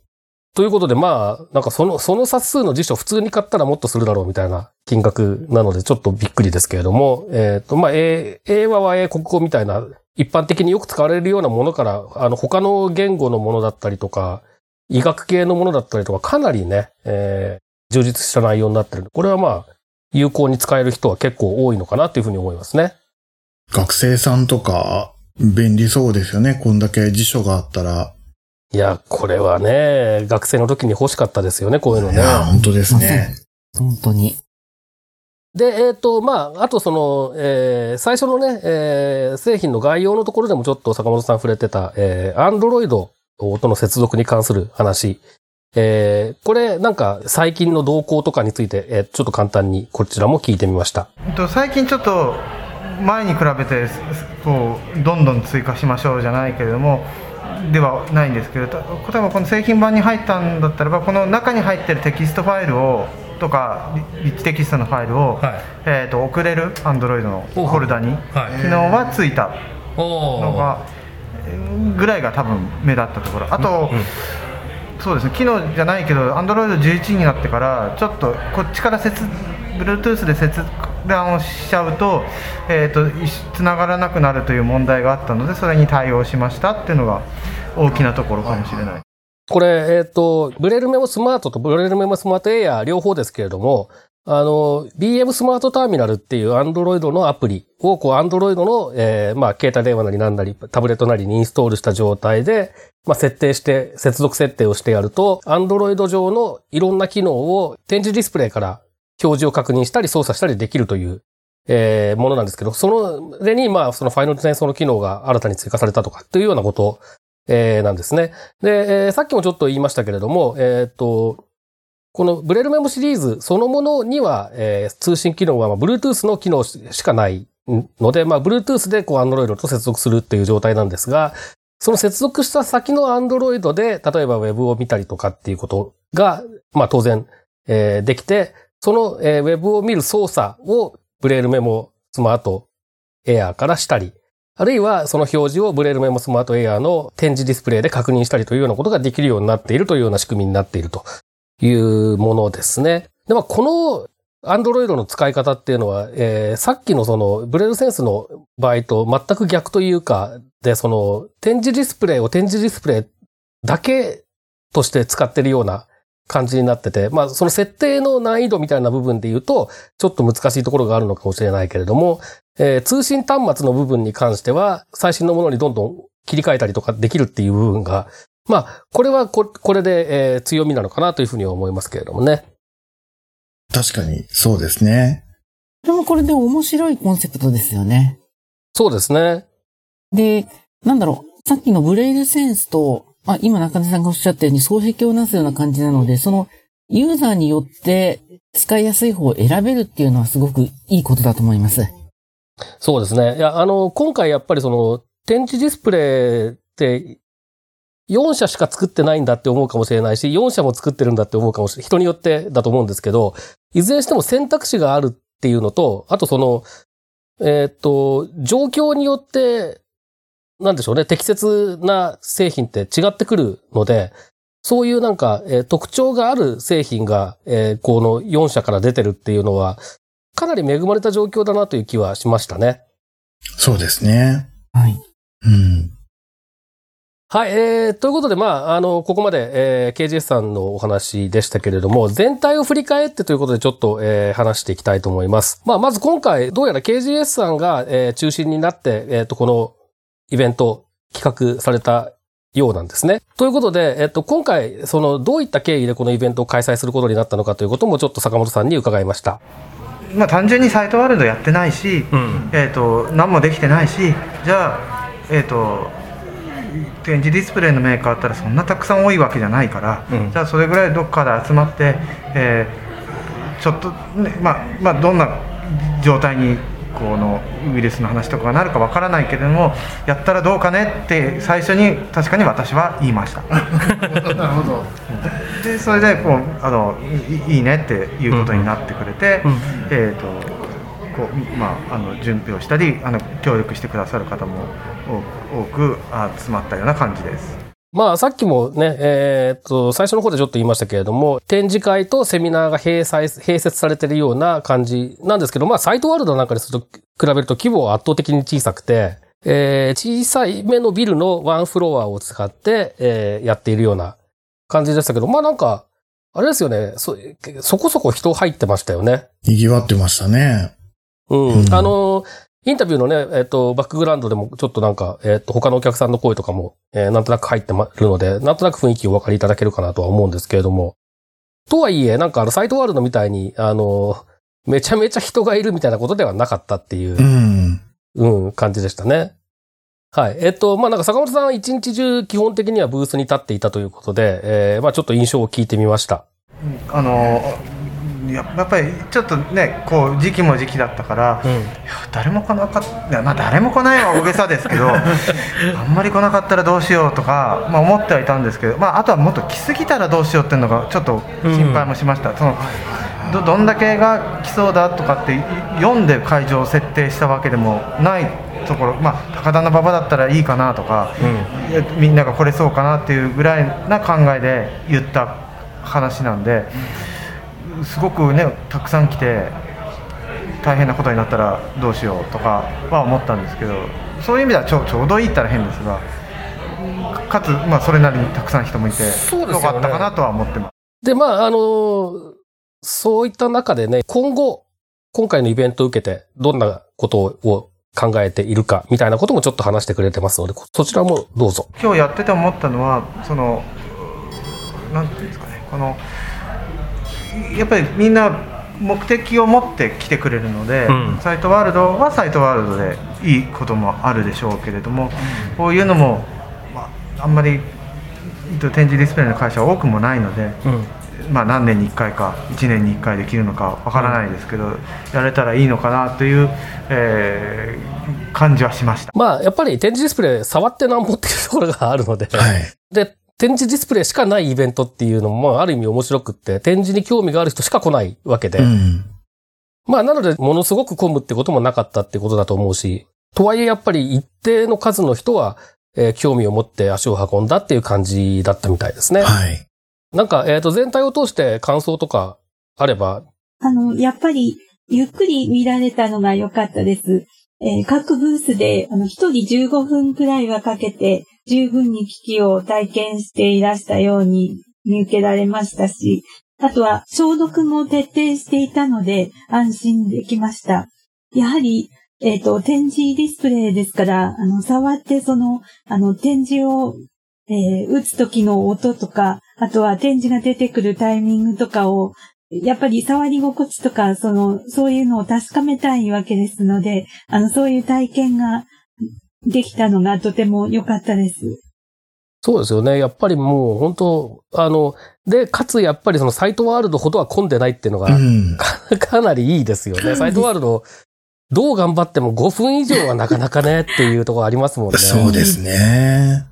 ということで、まあ、なんかその、その冊数の辞書普通に買ったらもっとするだろうみたいな金額なので、ちょっとびっくりですけれども、えっ、と、まあ、英英和は英国語みたいな、一般的によく使われるようなものから、あの、他の言語のものだったりとか、医学系のものだったりとか、かなりね、えー充実した内容になってる、これはまあ、有効に使える人は結構多いのかなというふうに思いますね。学生さんとか、便利そうですよね。こんだけ辞書があったら。いや、これはね、学生の時に欲しかったですよね、こういうのね。いや、本当ですね。本当に。で、えっ、と、まあ、あとその、えー最初のね、えー製品の概要のところでもちょっと坂本さん触れてた、えー、Android との接続に関する話、えー、これなんか最近の動向とかについて、えー、ちょっと簡単にこちらも聞いてみました。最近ちょっと前に比べてこうどんどん追加しましょうじゃないけれどもではないんですけれど例えばこの製品版に入ったんだったらばこの中に入ってるテキストファイルをとかリッチテキストのファイルを、はい、えーと、送れる Android のフォルダに、機能はついたのがぐらいが多分目立ったところ。あと、うんうん。そうですね機能じゃないけど Android11 になってからちょっとこっちから接 Bluetooth で切断をしちゃうと,、えーと、つながらなくなるという問題があったのでそれに対応しましたっていうのが大きなところかもしれない。これ、えっ、ー、と、ブレルメモスマートとブレルメモスマートエア両方ですけれども、あの、BM スマートターミナルっていう Android のアプリを、こう、Android の、えー、まあ、携帯電話なりなんなり、タブレットなりにインストールした状態で、まあ、設定して、接続設定をしてやると、Android 上のいろんな機能を展示ディスプレイから表示を確認したり操作したりできるという、えー、ものなんですけど、その、れに、まあ、そのファイナル転送の機能が新たに追加されたとかっていうようなこと、えー、なんですね。で、えー、さっきもちょっと言いましたけれども、えっ、と、このブレルメモシリーズそのものには、えー、通信機能は、まあ、Bluetooth の機能しかないので、まあ、Bluetooth でこう Android と接続するっていう状態なんですが、その接続した先の Android で、例えば Web を見たりとかっていうことが、まあ当然、えー、できて、その、えー、Web を見る操作をブレールメモスマートエアーからしたり、あるいはその表示をブレールメモスマートエアーの展示ディスプレイで確認したりというようなことができるようになっているというような仕組みになっているというものですね。で、まあ、このアンドロイドの使い方っていうのは、えー、さっきのそのブレールセンスの場合と全く逆というか、で、その展示ディスプレイを展示ディスプレイだけとして使ってるような感じになってて、まあその設定の難易度みたいな部分で言うと、ちょっと難しいところがあるのかもしれないけれども、えー、通信端末の部分に関しては、最新のものにどんどん切り替えたりとかできるっていう部分が、まあ、これはここれで、えー、強みなのかなというふうには思いますけれどもね。確かに、そうですね。でもこれで面白いコンセプトですよね。そうですね。で、なんだろう、さっきのブレイルセンスと、あ、今中根さんがおっしゃったように双璧をなすような感じなので、そのユーザーによって使いやすい方を選べるっていうのはすごくいいことだと思います。そうですね。いや、あの、今回やっぱりその、展示ディスプレイって4社しか作ってないんだって思うかもしれないし、4社も作ってるんだって思うかもしれない。人によってだと思うんですけど、いずれにしても選択肢があるっていうのと、あとその、えー、っと、状況によって、なんでしょうね、適切な製品って違ってくるので、そういうなんか、えー、特徴がある製品が、えー、この4社から出てるっていうのは、かなり恵まれた状況だなという気はしましたね。そうですね。はい。うん。はい、えー、ということで、まあ、あの、ここまで、えー、KGS さんのお話でしたけれども、全体を振り返ってということでちょっと、えー、話していきたいと思います。まあ、まず今回、どうやら KGS さんが、えー、中心になって、えっ、ー、と、このイベント企画されたようなんですね。ということで、えっと、今回、その、どういった経緯でこのイベントを開催することになったのかということもちょっと坂本さんに伺いました。まあ、単純にサイトワールドやってないし、うん、えっ、と、何もできてないし、じゃあ、えっ、と、展示ディスプレイのメーカーあったらそんなたくさん多いわけじゃないから、うん、じゃあそれぐらいどっかで集まって、えー、ちょっと、ね、まあ、まあどんな状態にこのウイルスの話とかがなるかわからないけれどもやったらどうかねって最初に確かに私は言いました。[laughs] なるほど。でそれでこうあのいいねっていうことになってくれて、うん。うん、えっ、ー、とこう、まあ、あの準備をしたりあの協力してくださる方も多く集まったような感じです。まあ、さっきもね、えー、っと、最初の方でちょっと言いましたけれども、展示会とセミナーが併設されているような感じなんですけど、まあ、サイトワールドなんかですと比べると規模は圧倒的に小さくて、えー、小さい目のビルのワンフロアを使って、えー、やっているような感じでしたけど、まあなんか、あれですよね、そ、そこそこ人入ってましたよね。賑わってましたね。うん。うん、あの、インタビューのね、えっ、ー、と、バックグラウンドでもちょっとなんか、えっ、ー、と、他のお客さんの声とかも、えー、なんとなく入ってるので、なんとなく雰囲気をお分かりいただけるかなとは思うんですけれども。とはいえ、なんかあの、サイトワールドみたいに、あの、めちゃめちゃ人がいるみたいなことではなかったっていう、うん、うん、感じでしたね。はい。えっと、まあ、なんか坂本さんは一日中基本的にはブースに立っていたということで、えー、まあ、ちょっと印象を聞いてみました。あのややっぱりちょっとねこう時期も時期だったから、うん。誰も来なかったまあ誰も来ないは大げさですけど [laughs] あんまり来なかったらどうしようとか、まあ、思ってはいたんですけど、まあ、あとはもっと来すぎたらどうしようっていうのがちょっと心配もしました、そのどどんだけが来そうだとかってい読んで会場を設定したわけでもないところ、まあ、高田馬場だったらいいかなとか、いやみんなが来れそうかなっていうぐらいな考えで言った話なんで。すごくねたくさん来て大変なことになったらどうしようとかは思ったんですけどそういう意味ではちょちょうどいいったら変ですがかつ、まあ、それなりにたくさん人もいてよねよかったかなとは思ってます。で、まあ、あのーそういった中でね、今後、今回のイベントを受けて、どんなことを考えているか、みたいなこともちょっと話してくれてますので、こそちらもどうぞ。今日やってて思ったのはそのなんていうんですかねこのやっぱりみんな目的を持って来てくれるので、うんサイトワールドはサイトワールドでいいこともあるでしょうけれども、こういうのも、まあ、あんまり展示ディスプレイの会社は多くもないので、うん。まあ、何年に1回か1年に1回できるのかわからないですけど、やれたらいいのかなという、えー感じはしました。まあ、やっぱり展示ディスプレイ触ってなんぼっていうところがあるので、はい。で、展示ディスプレイしかないイベントっていうのも、まあ、ある意味面白くって、展示に興味がある人しか来ないわけで、うん。まあ、なので、ものすごく混むってこともなかったってことだと思うし、とはいえやっぱり一定の数の人は、えー興味を持って足を運んだっていう感じだったみたいですね。はい。なんか、えっ、と、全体を通して感想とかあれば、あの、やっぱり、ゆっくり見られたのが良かったです。えー各ブースで、あの、一人15分くらいはかけて、十分に危機を体験していらしたように見受けられましたし、あとは消毒も徹底していたので安心できました。やはり、えっ、と、展示ディスプレイですから、あの、触ってその、あの、展示を、えー打つ時の音とか、あとは展示が出てくるタイミングとかを、やっぱり触り心地とか、その、そういうのを確かめたいわけですので、あの、そういう体験ができたのがとても良かったです。そうですよね。やっぱりもう本当、あの、で、かつやっぱりそのサイトワールドほどは混んでないっていうのが、うん。か [laughs] かなりいいですよね。サイトワールド、どう頑張っても5分以上はなかなかねっていうところありますもんね。そうですね。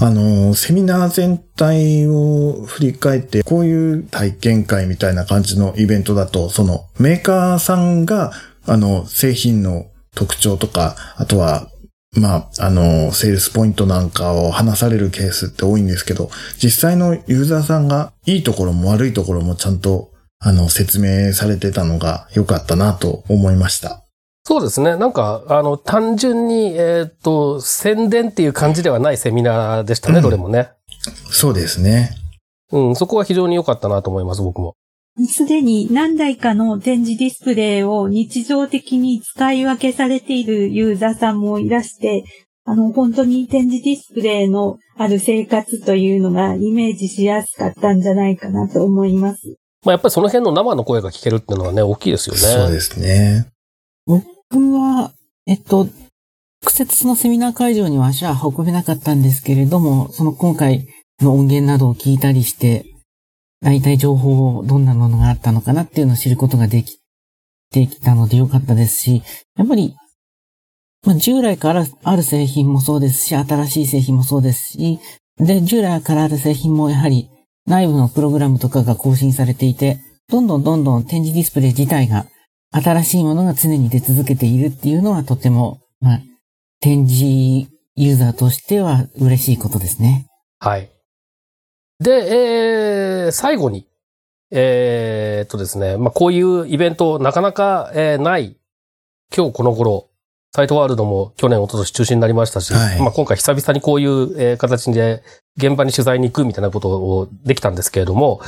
あの、セミナー全体を振り返って、こういう体験会みたいな感じのイベントだと、そのメーカーさんが、あの、製品の特徴とか、あとは、まあ、あの、セールスポイントなんかを話されるケースって多いんですけど、実際のユーザーさんがいいところも悪いところもちゃんと、あの、説明されてたのが良かったなと思いました。そうですね。なんか、あの、単純に、えっ、と、宣伝っていう感じではないセミナーでしたね、うんどれもね。そうですね。うん、そこは非常に良かったなと思います、僕も。すでに何台かの展示ディスプレイを日常的に使い分けされているユーザーさんもいらして、あの、本当に展示ディスプレイのある生活というのがイメージしやすかったんじゃないかなと思います。まあ、やっぱりその辺の生の声が聞けるっていうのはね、大きいですよね。そうですね。僕は、えっと、直接そのセミナー会場には足は運べなかったんですけれども、その今回の音源などを聞いたりして、大体情報をどんなものがあったのかなっていうのを知ることができ、できたのでよかったですし、やっぱり、まあ、従来からある製品もそうですし、新しい製品もそうですし、で、従来からある製品もやはり内部のプログラムとかが更新されていて、どんどんどんどん展示ディスプレイ自体が新しいものが常に出続けているっていうのはとても、まあ、展示ユーザーとしては嬉しいことですね。はい。で、えー、最後に、えーっとですね、まあ、こういうイベントなかなか、えーない、今日この頃、サイトワールドも去年、一昨年中止になりましたし、はいまあ、今回久々にこういう、えー形で現場に取材に行くみたいなことをできたんですけれども、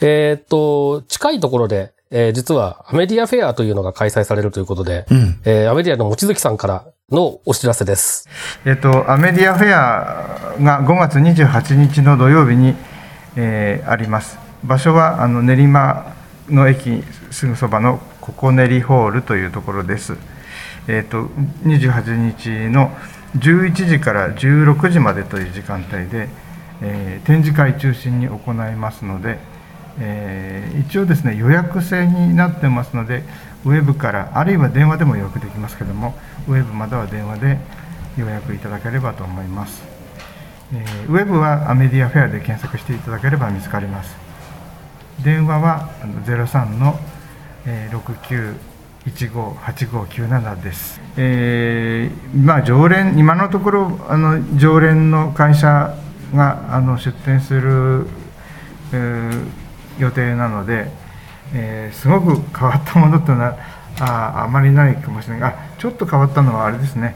えーっと、近いところで、えー実はアメディアフェアというのが開催されるということで、うん。えーアメディアの望月さんからのお知らせです。えっと、アメディアフェアが5月28日の土曜日に、えーあります。場所はあの練馬の駅すぐそばのココネリホールというところです。えー、と28日の11時から16時までという時間帯で、えー展示会中心に行いますので、えー一応ですね予約制になってますのでウェブからあるいは電話でも予約できますけどもウェブまたは電話で予約いただければと思います、えーウェブはあメディアフェアで検索していただければ見つかります。電話はあの03の、えー69158597です、えーまあ常連今のところあの常連の会社があの出店する、えー予定なので、えーすごく変わったものというのはああまりないかもしれないあちょっと変わったのはあれですね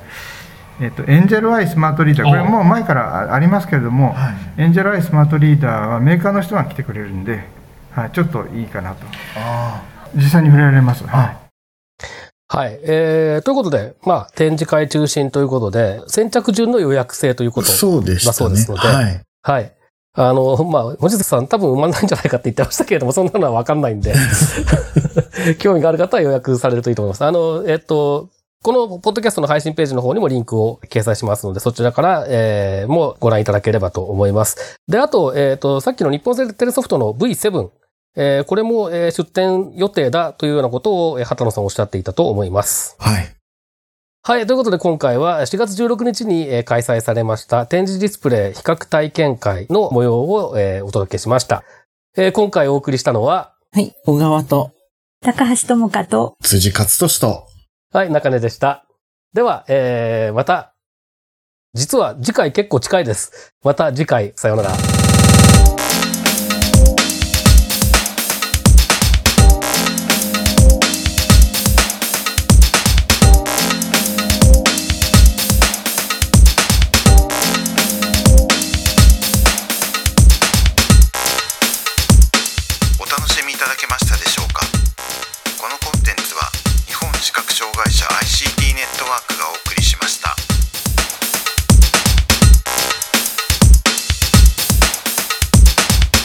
えっとエンジェルアイスマートリーダー、これもう前からあありますけれども、エンジェルアイスマートリーダーはメーカーの人が来てくれるんで、はい、ちょっといいかなと。実際に触れられます。はい。はい。えー、ということで、まあ、展示会中心ということで、先着順の予約制ということそうでしたね。だそうですので、はい。はい。あの、まあ、森崎さん多分埋まんないんじゃないかって言ってましたけれども、そんなのはわかんないんで、[laughs] 興味がある方は予約されるといいと思います。あの、えっと、このポッドキャストの配信ページの方にもリンクを掲載しますので、そちらから、えー、もご覧いただければと思います。で、あと、えっ、と、さっきの日本テレソフトの V7、えー、これも、えー出展予定だというようなことを、えー畑野さんおっしゃっていたと思います。はい。はい。ということで今回は4月16日にえー開催されました展示ディスプレイ比較体験会の模様をえーお届けしました。えー今回お送りしたのは、はい、小川と、高橋智香と、辻勝利と、はい、中根でした。では、えー、また、実は次回結構近いです。また次回、さようなら。